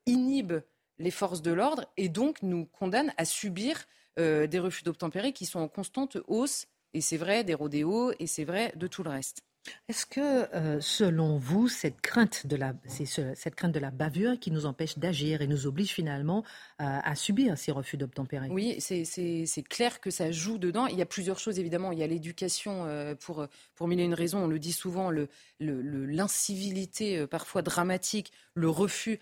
inhibe les forces de l'ordre et donc nous condamne à subir des refus d'obtempérer qui sont en constante hausse. Et c'est vrai des rodéos et c'est vrai de tout le reste. Est-ce que, euh, selon vous, cette crainte, de la, cette crainte de la bavure qui nous empêche d'agir et nous oblige finalement à, subir ces refus d'obtempérer? Oui, c'est clair que ça joue dedans. Il y a plusieurs choses, évidemment. Il y a l'éducation euh, pour, pour mille et une raisons. On le dit souvent, l'incivilité le, le, parfois dramatique, le refus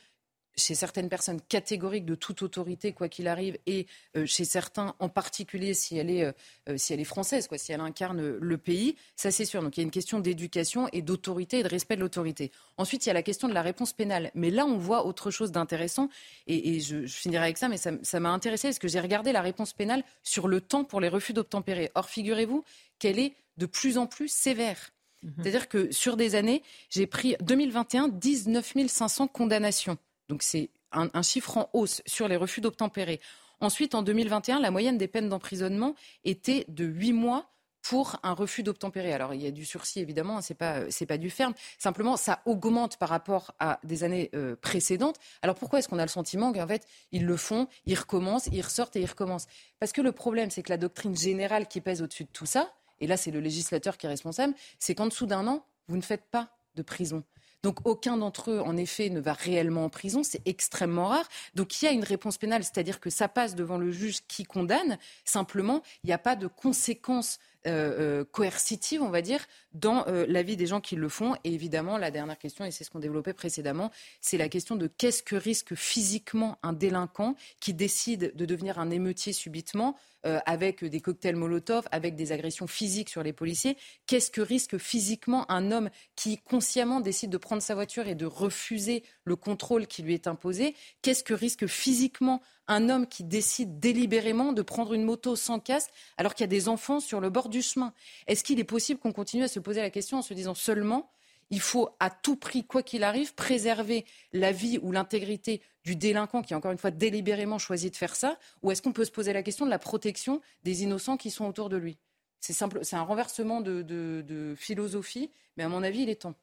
chez certaines personnes catégoriques de toute autorité, quoi qu'il arrive, et euh, chez certains, en particulier si elle est, euh, euh, si elle est française, quoi, si elle incarne le pays, ça c'est sûr. Donc il y a une question d'éducation et d'autorité et de respect de l'autorité. Ensuite, il y a la question de la réponse pénale. Mais là, on voit autre chose d'intéressant, et, je, finirai avec ça, mais ça m'a intéressé, parce que j'ai regardé la réponse pénale sur le temps pour les refus d'obtempérer. Or, figurez-vous qu'elle est de plus en plus sévère. Mhm. C'est-à-dire que sur des années, j'ai pris 2021 19 500 condamnations. Donc c'est un, chiffre en hausse sur les refus d'obtempérer. Ensuite, en 2021, la moyenne des peines d'emprisonnement était de 8 mois pour un refus d'obtempérer. Alors, il y a du sursis, évidemment, ce n'est pas, pas du ferme. Simplement, ça augmente par rapport à des années euh, précédentes. Alors, pourquoi est-ce qu'on a le sentiment qu'en fait, ils le font, ils recommencent, ils ressortent et ils recommencent? Parce que le problème, c'est que la doctrine générale qui pèse au-dessus de tout ça, et là, c'est le législateur qui est responsable, c'est qu'en dessous d'un an, vous ne faites pas de prison. Donc aucun d'entre eux, en effet, ne va réellement en prison. C'est extrêmement rare. Donc il y a une réponse pénale, c'est-à-dire que ça passe devant le juge qui condamne. Simplement, il n'y a pas de conséquences euh, euh, coercitives, on va dire, dans euh, la vie des gens qui le font. Et évidemment, la dernière question, et c'est ce qu'on développait précédemment, c'est la question de qu'est-ce que risque physiquement un délinquant qui décide de devenir un émeutier subitement euh, avec des cocktails Molotov, avec des agressions physiques sur les policiers. Qu'est-ce que risque physiquement un homme qui consciemment décide de prendre sa voiture et de refuser le contrôle qui lui est imposé? Qu'est-ce que risque physiquement un homme qui décide délibérément de prendre une moto sans casque alors qu'il y a des enfants sur le bord du chemin? Est-ce qu'il est possible qu'on continue à se poser la question en se disant seulement il faut à tout prix, quoi qu'il arrive, préserver la vie ou l'intégrité du délinquant qui, encore une fois, délibérément choisi de faire ça Ou est-ce qu'on peut se poser la question de la protection des innocents qui sont autour de lui? C'est simple, c'est un renversement de, philosophie, mais à mon avis, il est temps.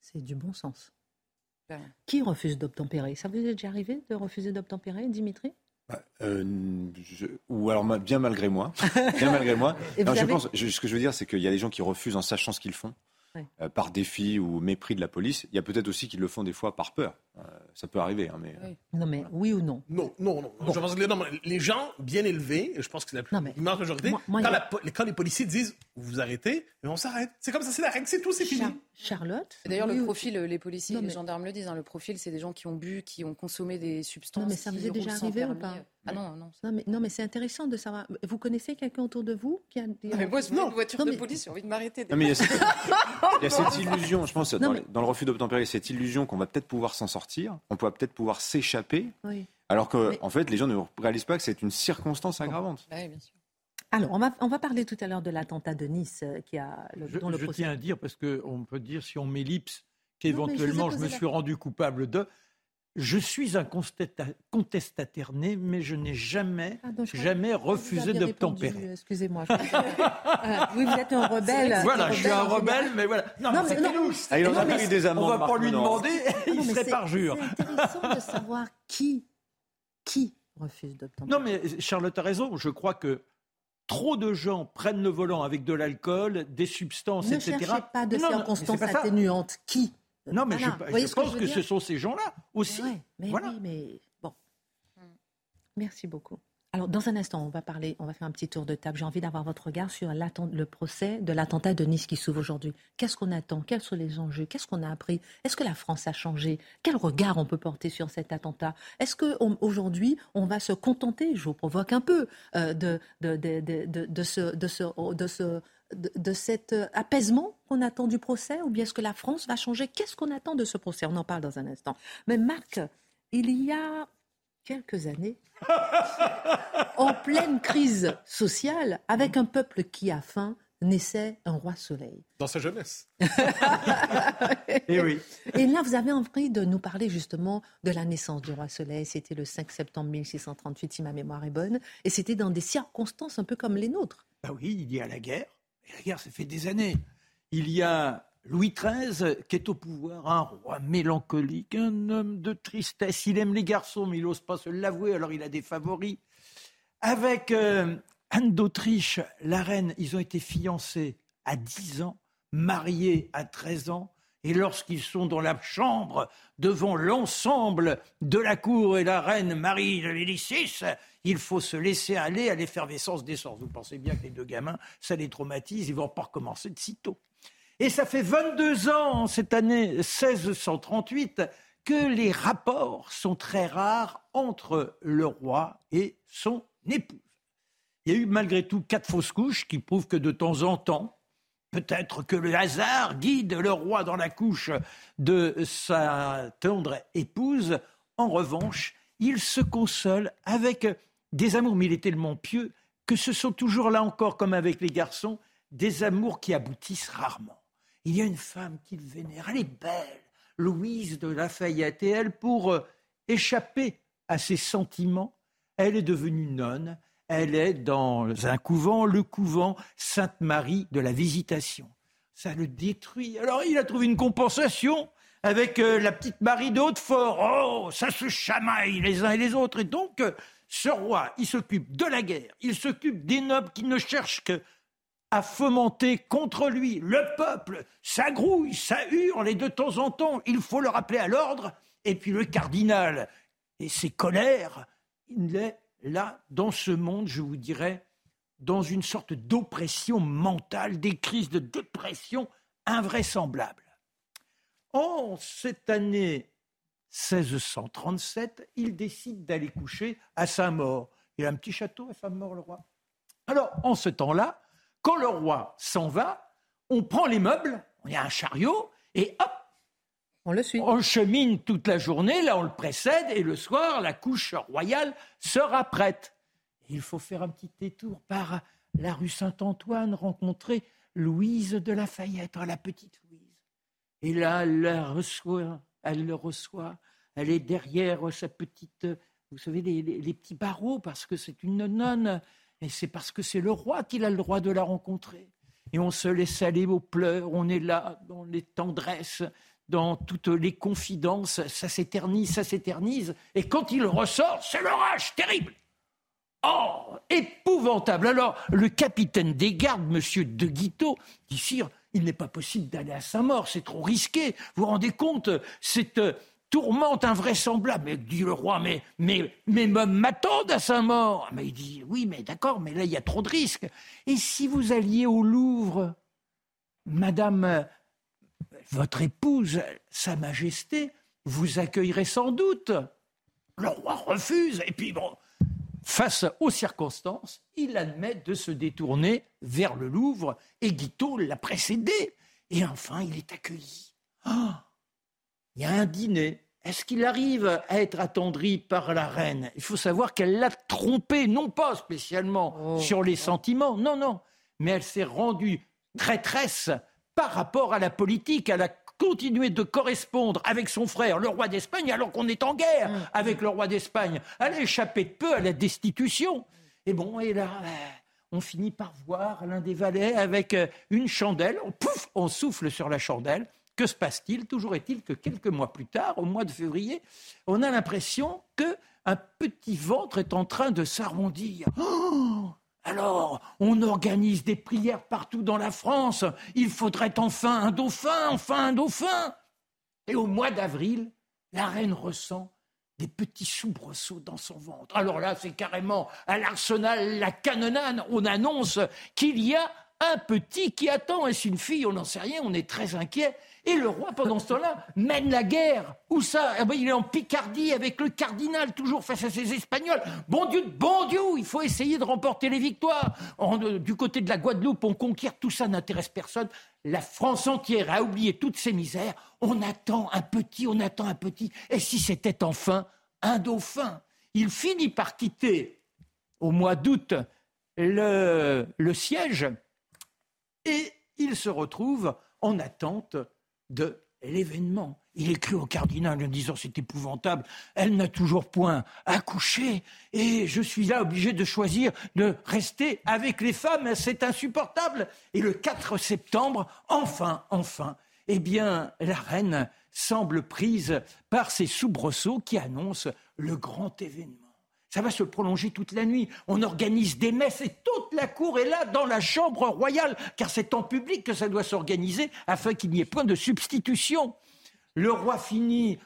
C'est du bon sens. Ben. Qui refuse d'obtempérer? Ça vous est déjà arrivé de refuser d'obtempérer, Dimitri? Bah, euh, ou alors bien malgré moi. [laughs] bien malgré moi. je pense, ce que je veux dire, c'est qu'il y a des gens qui refusent en sachant ce qu'ils font. Euh, par défi ou mépris de la police. Il y a peut-être aussi qu'ils le font des fois par peur. Euh, ça peut arriver. Hein, mais, oui. Non, mais oui ou non? Non, non, non. Je pense que les, gens bien élevés, je pense que c'est la plus immense majorité, quand, les policiers disent vous arrêtez, on s'arrête. C'est comme ça, c'est la règle, c'est tout, c'est fini. Charlotte D'ailleurs, le profil, les policiers, les gendarmes le disent, hein, le profil, c'est des gens qui ont bu, qui ont consommé des substances. Non, mais ça vous est déjà arrivé ou pas ah non, non. Non, mais, non, mais c'est intéressant de savoir. Vous connaissez quelqu'un autour de vous qui a. Ah, mais moi, je une voiture de police, j'ai envie de m'arrêter. [laughs] il y a cette, illusion, je pense, dans, le refus d'obtempérer, cette illusion qu'on va peut-être pouvoir s'en sortir, on peut peut-être pouvoir s'échapper, alors qu'en en fait, les gens ne réalisent pas que c'est une circonstance aggravante. Oui, bien sûr. Alors, on va, on va parler tout à l'heure de l'attentat de Nice euh, qui a. Le, je, le je tiens à dire, parce qu'on peut dire, si on m'ellipse, qu'éventuellement je, me suis rendu coupable de. Je suis un contestataire né, mais je n'ai jamais, ah, jamais refusé d'obtempérer. Excusez-moi. [laughs] oui, vous êtes un rebelle. Voilà, je suis un rebelle, mais voilà. Non, mais c'est non, ah, il a pris des amendes. On va pas lui demander, [laughs] il serait parjure. C'est intéressant de savoir qui, qui refuse d'obtempérer. Non, mais Charlotte a raison. Je crois que trop de gens prennent le volant avec de l'alcool, des substances, etc. Ne cherchez pas de circonstances atténuantes. Qui? Non, mais je, pense que, ce sont ces gens-là aussi. mais voilà. oui, mais bon. Merci beaucoup. Alors, dans un instant, on va parler, on va faire un petit tour de table. J'ai envie d'avoir votre regard sur le procès de l'attentat de Nice qui s'ouvre aujourd'hui. Qu'est-ce qu'on attend? Quels sont les enjeux? Qu'est-ce qu'on a appris? Est-ce que la France a changé? Quel regard on peut porter sur cet attentat? Est-ce qu'aujourd'hui, on, on, va se contenter, je vous provoque un peu, euh, de, de, de, de, ce, de, ce, de ce de, cet euh, apaisement qu'on attend du procès? Ou bien est-ce que la France va changer? Qu'est-ce qu'on attend de ce procès? On en parle dans un instant. Mais Marc, il y a quelques années, [laughs] en pleine crise sociale, avec un peuple qui a faim, naissait un roi soleil. Dans sa jeunesse. et [laughs] eh oui. Et là, vous avez envie de nous parler justement de la naissance du roi soleil. C'était le 5 septembre 1638, si ma mémoire est bonne. Et c'était dans des circonstances un peu comme les nôtres. Ah oui, il y a la guerre la guerre, ça fait des années. Il y a Louis XIII qui est au pouvoir, un roi mélancolique, un homme de tristesse. Il aime les garçons, mais il n'ose pas se l'avouer, alors il a des favoris. Avec euh, Anne d'Autriche, la reine, ils ont été fiancés à 10 ans, mariés à 13 ans. Et lorsqu'ils sont dans la chambre, devant l'ensemble de la cour et la reine Marie de Médicis, il faut se laisser aller à l'effervescence des sens. Vous pensez bien que les deux gamins, ça les traumatise, ils vont pas recommencer de sitôt. Et ça fait 22 ans, cette année 1638, que les rapports sont très rares entre le roi et son épouse. Il y a eu malgré tout quatre fausses couches qui prouvent que de temps en temps, peut-être que le hasard guide le roi dans la couche de sa tendre épouse. En revanche, il se console avec des amours, mais il est tellement pieux que ce sont toujours là encore, comme avec les garçons, des amours qui aboutissent rarement. Il y a une femme qu'il vénère, elle est belle, Louise de Lafayette, et elle, pour euh, échapper à ses sentiments, elle est devenue nonne, elle est dans un couvent, le couvent Sainte-Marie de la Visitation. Ça le détruit. Alors il a trouvé une compensation avec euh, la petite Marie de Hautefort. Oh, ça se chamaille les uns et les autres. Et donc, euh, ce roi, il s'occupe de la guerre, il s'occupe des nobles qui ne cherchent que à fomenter contre lui le peuple. Ça grouille, ça hurle, et de temps en temps, il faut le rappeler à l'ordre. Et puis le cardinal et ses colères, il est là, dans ce monde, je vous dirais, dans une sorte d'oppression mentale, des crises de dépression invraisemblables. En cette année 1637, il décide d'aller coucher à Saint-Maur. Il a un petit château à Saint-Maur, le roi. Alors, en ce temps-là, quand le roi s'en va, on prend les meubles, il y a un chariot, et hop, on le suit. On chemine toute la journée, là on le précède, et le soir, la couche royale sera prête. Il faut faire un petit détour par la rue Saint-Antoine, rencontrer Louise de Lafayette, oh, la petite Louise. Et là, elle, la reçoit, elle le reçoit, elle est derrière sa petite, vous savez, les, petits barreaux, parce que c'est une nonne, et c'est parce que c'est le roi qu'il a le droit de la rencontrer. Et on se laisse aller aux pleurs, on est là dans les tendresses, dans toutes les confidences, ça s'éternise, ça s'éternise, et quand il ressort, c'est l'orage terrible. Oh, épouvantable. Alors, le capitaine des gardes, monsieur de Guiteau, dit Sire, il n'est pas possible d'aller à Saint-Maur, c'est trop risqué. Vous vous rendez compte, cette tourmente invraisemblable. Mais dit le roi, mais, mais, mais m'attendent à Saint-Maur. Mais il dit, oui, mais d'accord, mais là, il y a trop de risques. Et si vous alliez au Louvre, Madame votre épouse, Sa Majesté, vous accueillerait sans doute. Le roi refuse, et puis bon, face aux circonstances, il admet de se détourner vers le Louvre, et Guiteau l'a précédé. Et enfin, il est accueilli. Ah, il y a un dîner. Est-ce qu'il arrive à être attendri par la reine? Il faut savoir qu'elle l'a trompé, non pas spécialement oh. sur les sentiments, non, non, mais elle s'est rendue traîtresse par rapport à la politique. Elle a continué de correspondre avec son frère, le roi d'Espagne, alors qu'on est en guerre mm. avec le roi d'Espagne. Elle a échappé de peu à la destitution. Et bon, et là, euh, on finit par voir l'un des valets avec euh, une chandelle. Pouf, on souffle sur la chandelle. Que se passe-t-il Toujours est-il que quelques mois plus tard, au mois de février, on a l'impression que un petit ventre est en train de s'arrondir. Oh alors, on organise des prières partout dans la France. Il faudrait enfin un dauphin, enfin un dauphin. Et au mois d'avril, la reine ressent des petits soubresauts dans son ventre. Alors là, c'est carrément à l'arsenal, la canonnade. On annonce qu'il y a un petit qui attend. Est-ce une fille On n'en sait rien, on est très inquiet. Et le roi, pendant ce temps-là, mène la guerre. Où ça? Eh ben, Il est en Picardie avec le cardinal, toujours face à ces Espagnols. Bon Dieu, bon Dieu, il faut essayer de remporter les victoires. Euh, du côté de la Guadeloupe, on conquiert, tout ça n'intéresse personne. La France entière a oublié toutes ses misères. On attend un petit, on attend un petit. Et si c'était enfin un dauphin? Il finit par quitter, au mois d'août, le siège et il se retrouve en attente de l'événement. Il écrit au cardinal en disant c'est épouvantable, elle n'a toujours point accouché et je suis là obligé de choisir de rester avec les femmes, c'est insupportable. Et le 4 septembre, enfin, enfin, eh bien, la reine semble prise par ces soubresauts qui annoncent le grand événement. Ça va se prolonger toute la nuit. On organise des messes et toute la cour est là dans la chambre royale, car c'est en public que ça doit s'organiser afin qu'il n'y ait point de substitution. Le roi finit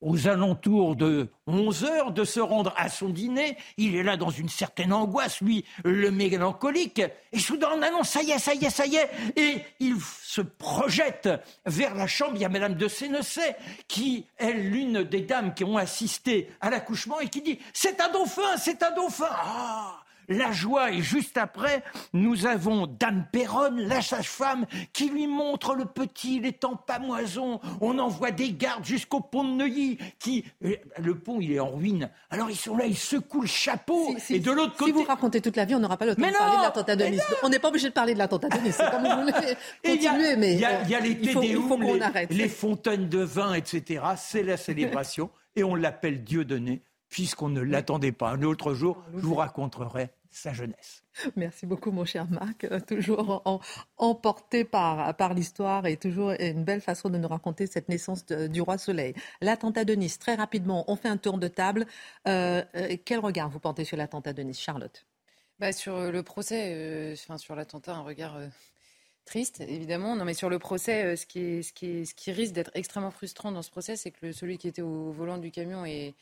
aux alentours de 11 heures de se rendre à son dîner. Il est là dans une certaine angoisse, lui, le mélancolique. Et soudain, on annonce, ça y est, ça y est, ça y est. Et il se projette vers la chambre. Il y a Madame de Sénecet, qui est l'une des dames qui ont assisté à l'accouchement et qui dit, c'est un dauphin, c'est un dauphin. Ah la joie. Et juste après, nous avons Dame Perronne, la sage-femme, qui lui montre le petit, il est en pamoison. On envoie des gardes jusqu'au pont de Neuilly, qui, euh, le pont, il est en ruine. Alors ils sont là, ils secouent le chapeau. et de l'autre côté. Si vous racontez toute la vie, on n'aura pas le temps de parler de l'attentat de Nice. On n'est pas obligé de parler de l'attentat de Nice. C'est comme vous voulez continuer, mais. Il y a, les tédéums, les, les fontaines de vin, etc. C'est la célébration. et on l'appelle Dieu donné puisqu'on ne l'attendait pas. Un autre jour, je vous raconterai sa jeunesse. Merci beaucoup, mon cher Marc. Euh, toujours emporté par, par l'histoire et toujours une belle façon de nous raconter cette naissance du roi Soleil. L'attentat de Nice, très rapidement, on fait un tour de table. Euh, euh, quel regard vous portez sur l'attentat de Nice, Charlotte? Bah, Sur le procès, enfin, sur l'attentat, un regard triste, évidemment. Non, mais sur le procès, ce qui, est, ce qui, est, ce qui risque d'être extrêmement frustrant dans ce procès, c'est que celui qui était au volant du camion est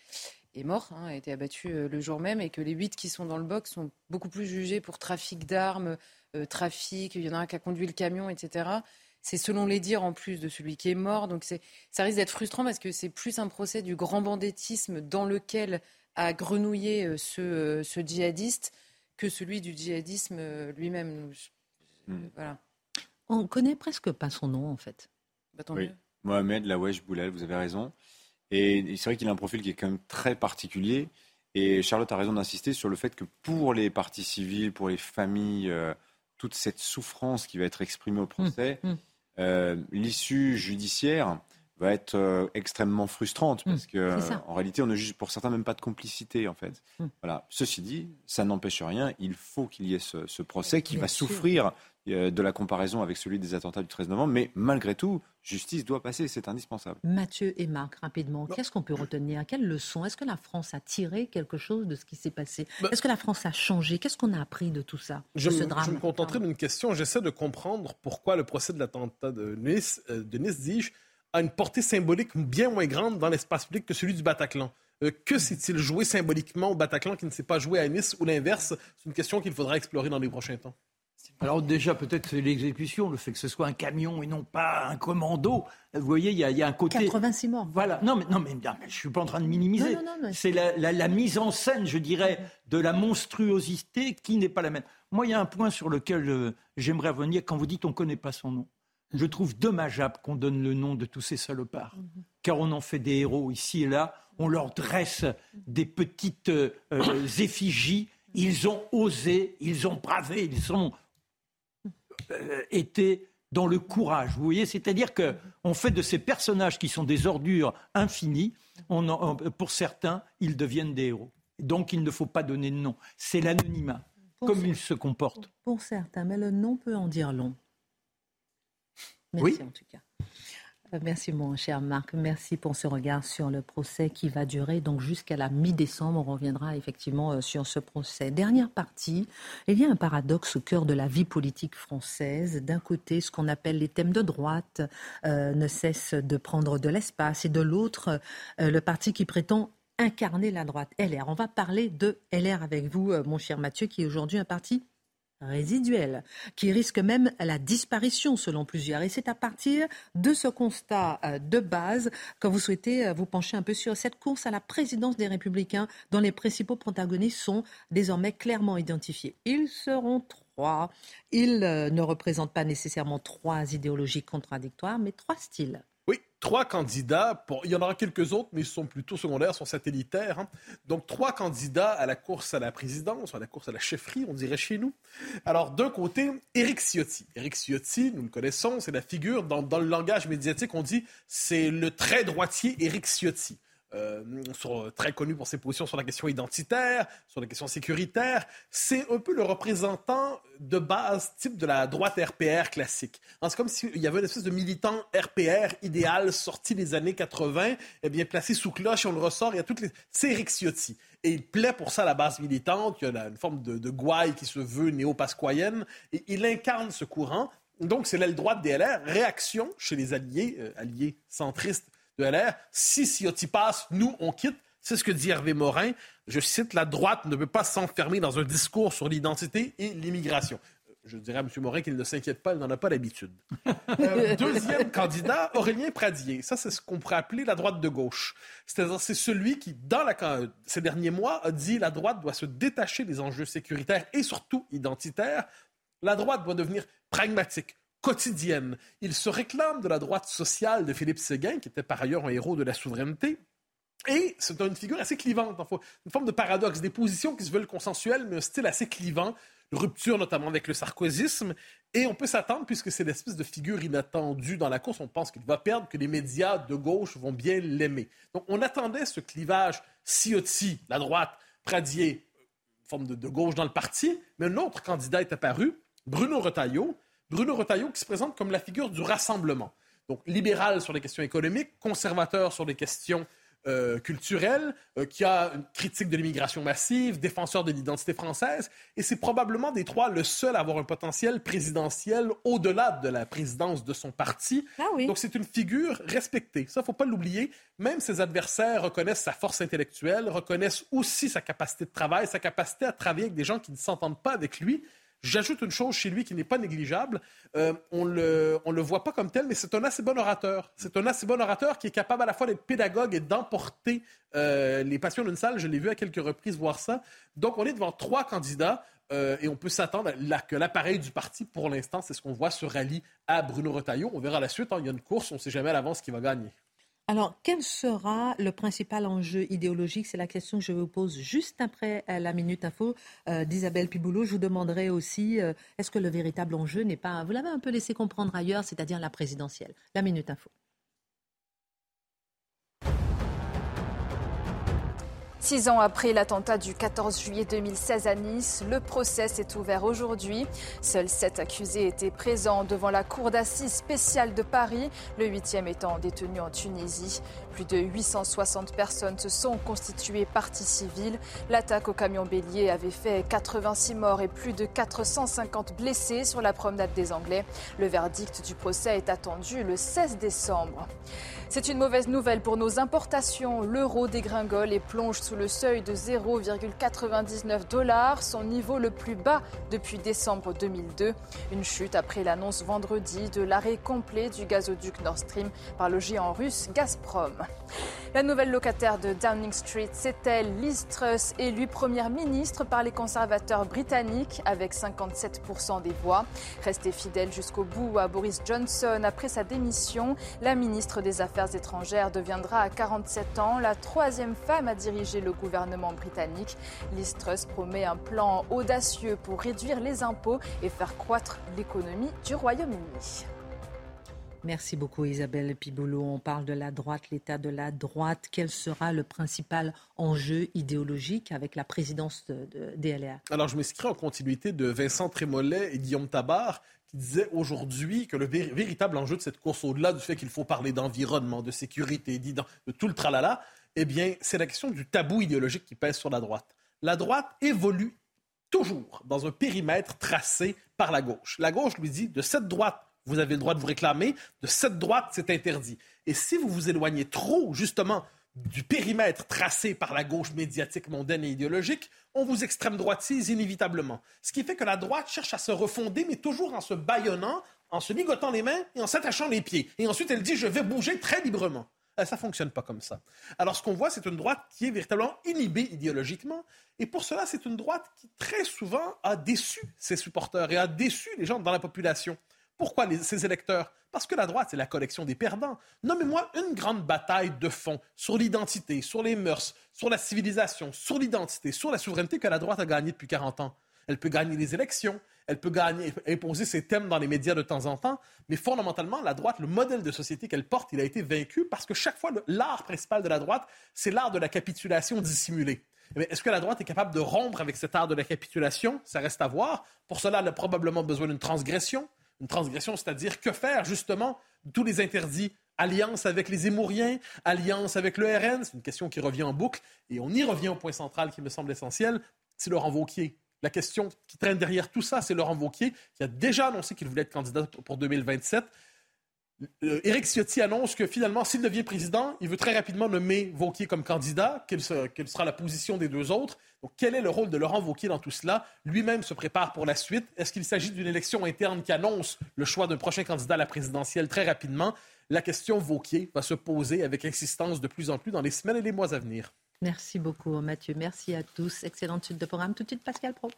est mort, hein, a été abattu euh, le jour même, et que les huit qui sont dans le box sont beaucoup plus jugés pour trafic d'armes, euh, trafic, il y en a un qui a conduit le camion, etc. C'est selon les dires en plus de celui qui est mort. Donc ça risque d'être frustrant parce que c'est plus un procès du grand banditisme dans lequel a grenouillé euh, ce, ce djihadiste que celui du djihadisme lui-même. Hmm. Voilà. On connaît presque pas son nom en fait. Bah, oui. Mohamed Lawesh Boulal, vous avez raison. Et c'est vrai qu'il a un profil qui est quand même très particulier. Et Charlotte a raison d'insister sur le fait que pour les parties civiles, pour les familles, euh, toute cette souffrance qui va être exprimée au procès, mmh, mmh. Euh, l'issue judiciaire va être euh, extrêmement frustrante mmh, parce que en réalité on ne juge pour certains même pas de complicité en fait. Voilà. Ceci dit, ça n'empêche rien. Il faut qu'il y ait ce, procès qui va souffrir de la comparaison avec celui des attentats du 13 novembre. Mais malgré tout, justice doit passer, c'est indispensable. Mathieu et Marc, rapidement, qu'est-ce qu'on peut retenir? Quelle leçon Est-ce que la France a tiré quelque chose de ce qui s'est passé? Bah Est-ce que la France a changé? Qu'est-ce qu'on a appris de tout ça Je, ce drame je me contenterai d'une question. J'essaie de comprendre pourquoi le procès de l'attentat de Nice, euh, de Nice dis-je, a une portée symbolique bien moins grande dans l'espace public que celui du Bataclan. Euh, que s'est-il joué symboliquement au Bataclan qui ne s'est pas joué à Nice ou l'inverse? C'est une question qu'il faudra explorer dans les prochains temps. Alors déjà, peut-être c'est l'exécution, le fait que ce soit un camion et non pas un commando. Vous voyez, il y, a un côté... 86 morts. Voilà. Non, mais, non, mais, je suis pas en train de minimiser. C'est la, mise en scène, je dirais, de la monstruosité qui n'est pas la même. Moi, il y a un point sur lequel euh, j'aimerais revenir. Quand vous dites on ne connaît pas son nom, je trouve dommageable qu'on donne le nom de tous ces salopards, mhm. car on en fait des héros ici et là. On leur dresse des petites euh, euh, [coughs] effigies. Ils ont osé, ils ont bravé, ils ont été dans le courage. Vous voyez, c'est-à-dire qu'on fait de ces personnages qui sont des ordures infinies, pour certains, ils deviennent des héros. Donc il ne faut pas donner de nom. C'est l'anonymat, comme ils se comportent. Pour certains, mais le nom peut en dire long. Merci oui. en tout cas. Euh, merci mon cher Marc, merci pour ce regard sur le procès qui va durer donc jusqu'à la mi-décembre. On reviendra effectivement euh, sur ce procès. Dernière partie, il y a un paradoxe au cœur de la vie politique française. D'un côté, ce qu'on appelle les thèmes de droite euh, ne cessent de prendre de l'espace et de l'autre, le parti qui prétend incarner la droite, LR. On va parler de LR avec vous, mon cher Mathieu, qui est aujourd'hui un parti résiduelle, qui risque même la disparition selon plusieurs. Et c'est à partir de ce constat euh, de base que vous souhaitez euh, vous pencher un peu sur cette course à la présidence des Républicains dont les principaux protagonistes sont désormais clairement identifiés. Ils seront trois. Ils euh, ne représentent pas nécessairement trois idéologies contradictoires, mais trois styles trois candidats. Il y en aura quelques autres, mais ils sont plutôt secondaires, sont satellitaires. Hein. Donc, trois candidats à la course à la présidence, à la course à la chefferie, on dirait chez nous. Alors, d'un côté, Éric Ciotti. Éric Ciotti, nous le connaissons, c'est la figure, dans, dans, le langage médiatique, on dit c'est le très droitier Éric Ciotti. Euh, sont très connus pour ses positions sur la question identitaire, sur la question sécuritaire. C'est un peu le représentant de base type de la droite RPR classique. C'est comme s'il y avait une espèce de militant RPR idéal sorti des années 80, eh bien placé sous cloche, on le ressort, il y a toutes les... C'est Eric Ciotti. Et il plaît pour ça à la base militante, il y a une forme de, de gouaille qui se veut néo-pascoyenne, et il incarne ce courant. Donc c'est l'aile droite des LR, réaction chez les alliés, euh, alliés centristes de LR. Si Ciotti passe, nous, on quitte. C'est ce que dit Hervé Morin. Je cite, la droite ne peut pas s'enfermer dans un discours sur l'identité et l'immigration je dirais à M. Morin qu'il ne s'inquiète pas, il n'en a pas l'habitude. [laughs] Euh, deuxième candidat, Aurélien Pradier. Ça, c'est ce qu'on pourrait appeler la droite de gauche. C'est-à-dire, c'est celui qui, dans la, ces derniers mois, a dit la droite doit se détacher des enjeux sécuritaires et surtout identitaires. La droite doit devenir pragmatique, quotidienne. Il se réclame de la droite sociale de Philippe Séguin, qui était par ailleurs un héros de la souveraineté. Et c'est une figure assez clivante, une forme de paradoxe, des positions qui se veulent consensuelles, mais un style assez clivant rupture notamment avec le sarkozysme. Et on peut s'attendre, puisque c'est l'espèce de figure inattendue dans la course, on pense qu'il va perdre, que les médias de gauche vont bien l'aimer. Donc on attendait ce clivage Ciotti, la droite, Pradier, forme de, gauche dans le parti, mais un autre candidat est apparu, Bruno Retailleau. Bruno Retailleau qui se présente comme la figure du rassemblement. Donc libéral sur les questions économiques, conservateur sur les questions euh, culturel, euh, qui a une critique de l'immigration massive, défenseur de l'identité française, et c'est probablement des trois le seul à avoir un potentiel présidentiel au-delà de la présidence de son parti. Ah oui. Donc c'est une figure respectée. Ça, faut pas l'oublier. Même ses adversaires reconnaissent sa force intellectuelle, reconnaissent aussi sa capacité de travail, sa capacité à travailler avec des gens qui ne s'entendent pas avec lui. J'ajoute une chose chez lui qui n'est pas négligeable. Euh, on le, on le voit pas comme tel, mais c'est un assez bon orateur. C'est un assez bon orateur qui est capable à la fois d'être pédagogue et d'emporter euh, les passions d'une salle. Je l'ai vu à quelques reprises voir ça. Donc, on est devant trois candidats. Euh, et on peut s'attendre à que l'appareil du parti, pour l'instant, c'est ce qu'on voit se rallie à Bruno Retailleau. On verra la suite. Hein. Il y a une course, on ne sait jamais à l'avance qui va gagner. Alors, quel sera le principal enjeu idéologique? C'est la question que je vous pose juste après euh, la Minute Info euh, d'Isabelle Piboulot. Je vous demanderai aussi, euh, est-ce que le véritable enjeu n'est pas, vous l'avez un peu laissé comprendre ailleurs, c'est-à-dire la présidentielle? La Minute Info. Six ans après l'attentat du 14 juillet 2016 à Nice, le procès s'est ouvert aujourd'hui. Seuls sept accusés étaient présents devant la cour d'assises spéciale de Paris, le huitième étant détenu en Tunisie. Plus de 860 personnes se sont constituées partie civile. L'attaque au camion bélier avait fait 86 morts et plus de 450 blessés sur la promenade des Anglais. Le verdict du procès est attendu le 16 décembre. C'est une mauvaise nouvelle pour nos importations. L'euro dégringole et plonge sous le seuil de 0,99 dollars, son niveau le plus bas depuis décembre 2002. Une chute après l'annonce vendredi de l'arrêt complet du gazoduc Nord Stream par le géant russe Gazprom. La nouvelle locataire de Downing Street, c'est elle, Liz Truss, élue première ministre par les conservateurs britanniques avec 57% des voix. Restée fidèle jusqu'au bout à Boris Johnson après sa démission, la ministre des Affaires étrangères deviendra à 47 ans la troisième femme à diriger le gouvernement britannique. Liz Truss promet un plan audacieux pour réduire les impôts et faire croître l'économie du Royaume-Uni. Merci beaucoup Isabelle Piboulot. On parle de la droite, l'état de la droite. Quel sera le principal enjeu idéologique avec la présidence de, DLR Alors je m'inscris en continuité de Vincent Trémollet et Guillaume Tabar qui disaient aujourd'hui que le véritable enjeu de cette course, au-delà du fait qu'il faut parler d'environnement, de sécurité, de tout le tralala, eh bien c'est la question du tabou idéologique qui pèse sur la droite. La droite évolue toujours dans un périmètre tracé par la gauche. La gauche lui dit de cette droite vous avez le droit de vous réclamer. De cette droite, c'est interdit. Et si vous vous éloignez trop, justement, du périmètre tracé par la gauche médiatique mondaine et idéologique, on vous extrême droitise inévitablement. Ce qui fait que la droite cherche à se refonder, mais toujours en se bâillonnant, en se ligotant les mains et en s'attachant les pieds. Et ensuite, elle dit je vais bouger très librement. Euh, ça ne fonctionne pas comme ça. Alors, ce qu'on voit, c'est une droite qui est véritablement inhibée idéologiquement. Et pour cela, c'est une droite qui, très souvent, a déçu ses supporters et a déçu les gens dans la population. Pourquoi ces électeurs? Parce que la droite, c'est la collection des perdants. Nommez-moi une grande bataille de fond sur l'identité, sur les mœurs, sur la civilisation, sur l'identité, sur la souveraineté que la droite a gagnée depuis 40 ans. Elle peut gagner les élections, elle peut gagner, imposer ses thèmes dans les médias de temps en temps, mais fondamentalement, la droite, le modèle de société qu'elle porte, il a été vaincu parce que chaque fois, l'art principal de la droite, c'est l'art de la capitulation dissimulée. Est-ce que la droite est capable de rompre avec cet art de la capitulation? Ça reste à voir. Pour cela, elle a probablement besoin d'une transgression une transgression, c'est-à-dire que faire justement tous les interdits Alliance avec les Émouriens, alliance avec le RN, c'est une question qui revient en boucle, et on y revient au point central qui me semble essentiel, c'est Laurent Vauquier. La question qui traîne derrière tout ça, c'est Laurent Vauquier, qui a déjà annoncé qu'il voulait être candidat pour 2027. Euh, Éric Ciotti annonce que finalement, s'il devient président, il veut très rapidement nommer Vauquier comme candidat. Quelle, sera la position des deux autres? Donc, quel est le rôle de Laurent Vauquier dans tout cela? Lui-même se prépare pour la suite. Est-ce qu'il s'agit d'une élection interne qui annonce le choix d'un prochain candidat à la présidentielle très rapidement? La question Vauquier va se poser avec insistance de plus en plus dans les semaines et les mois à venir. Merci beaucoup, Mathieu. Merci à tous. Excellente suite de programme. Tout de suite, Pascal Pro.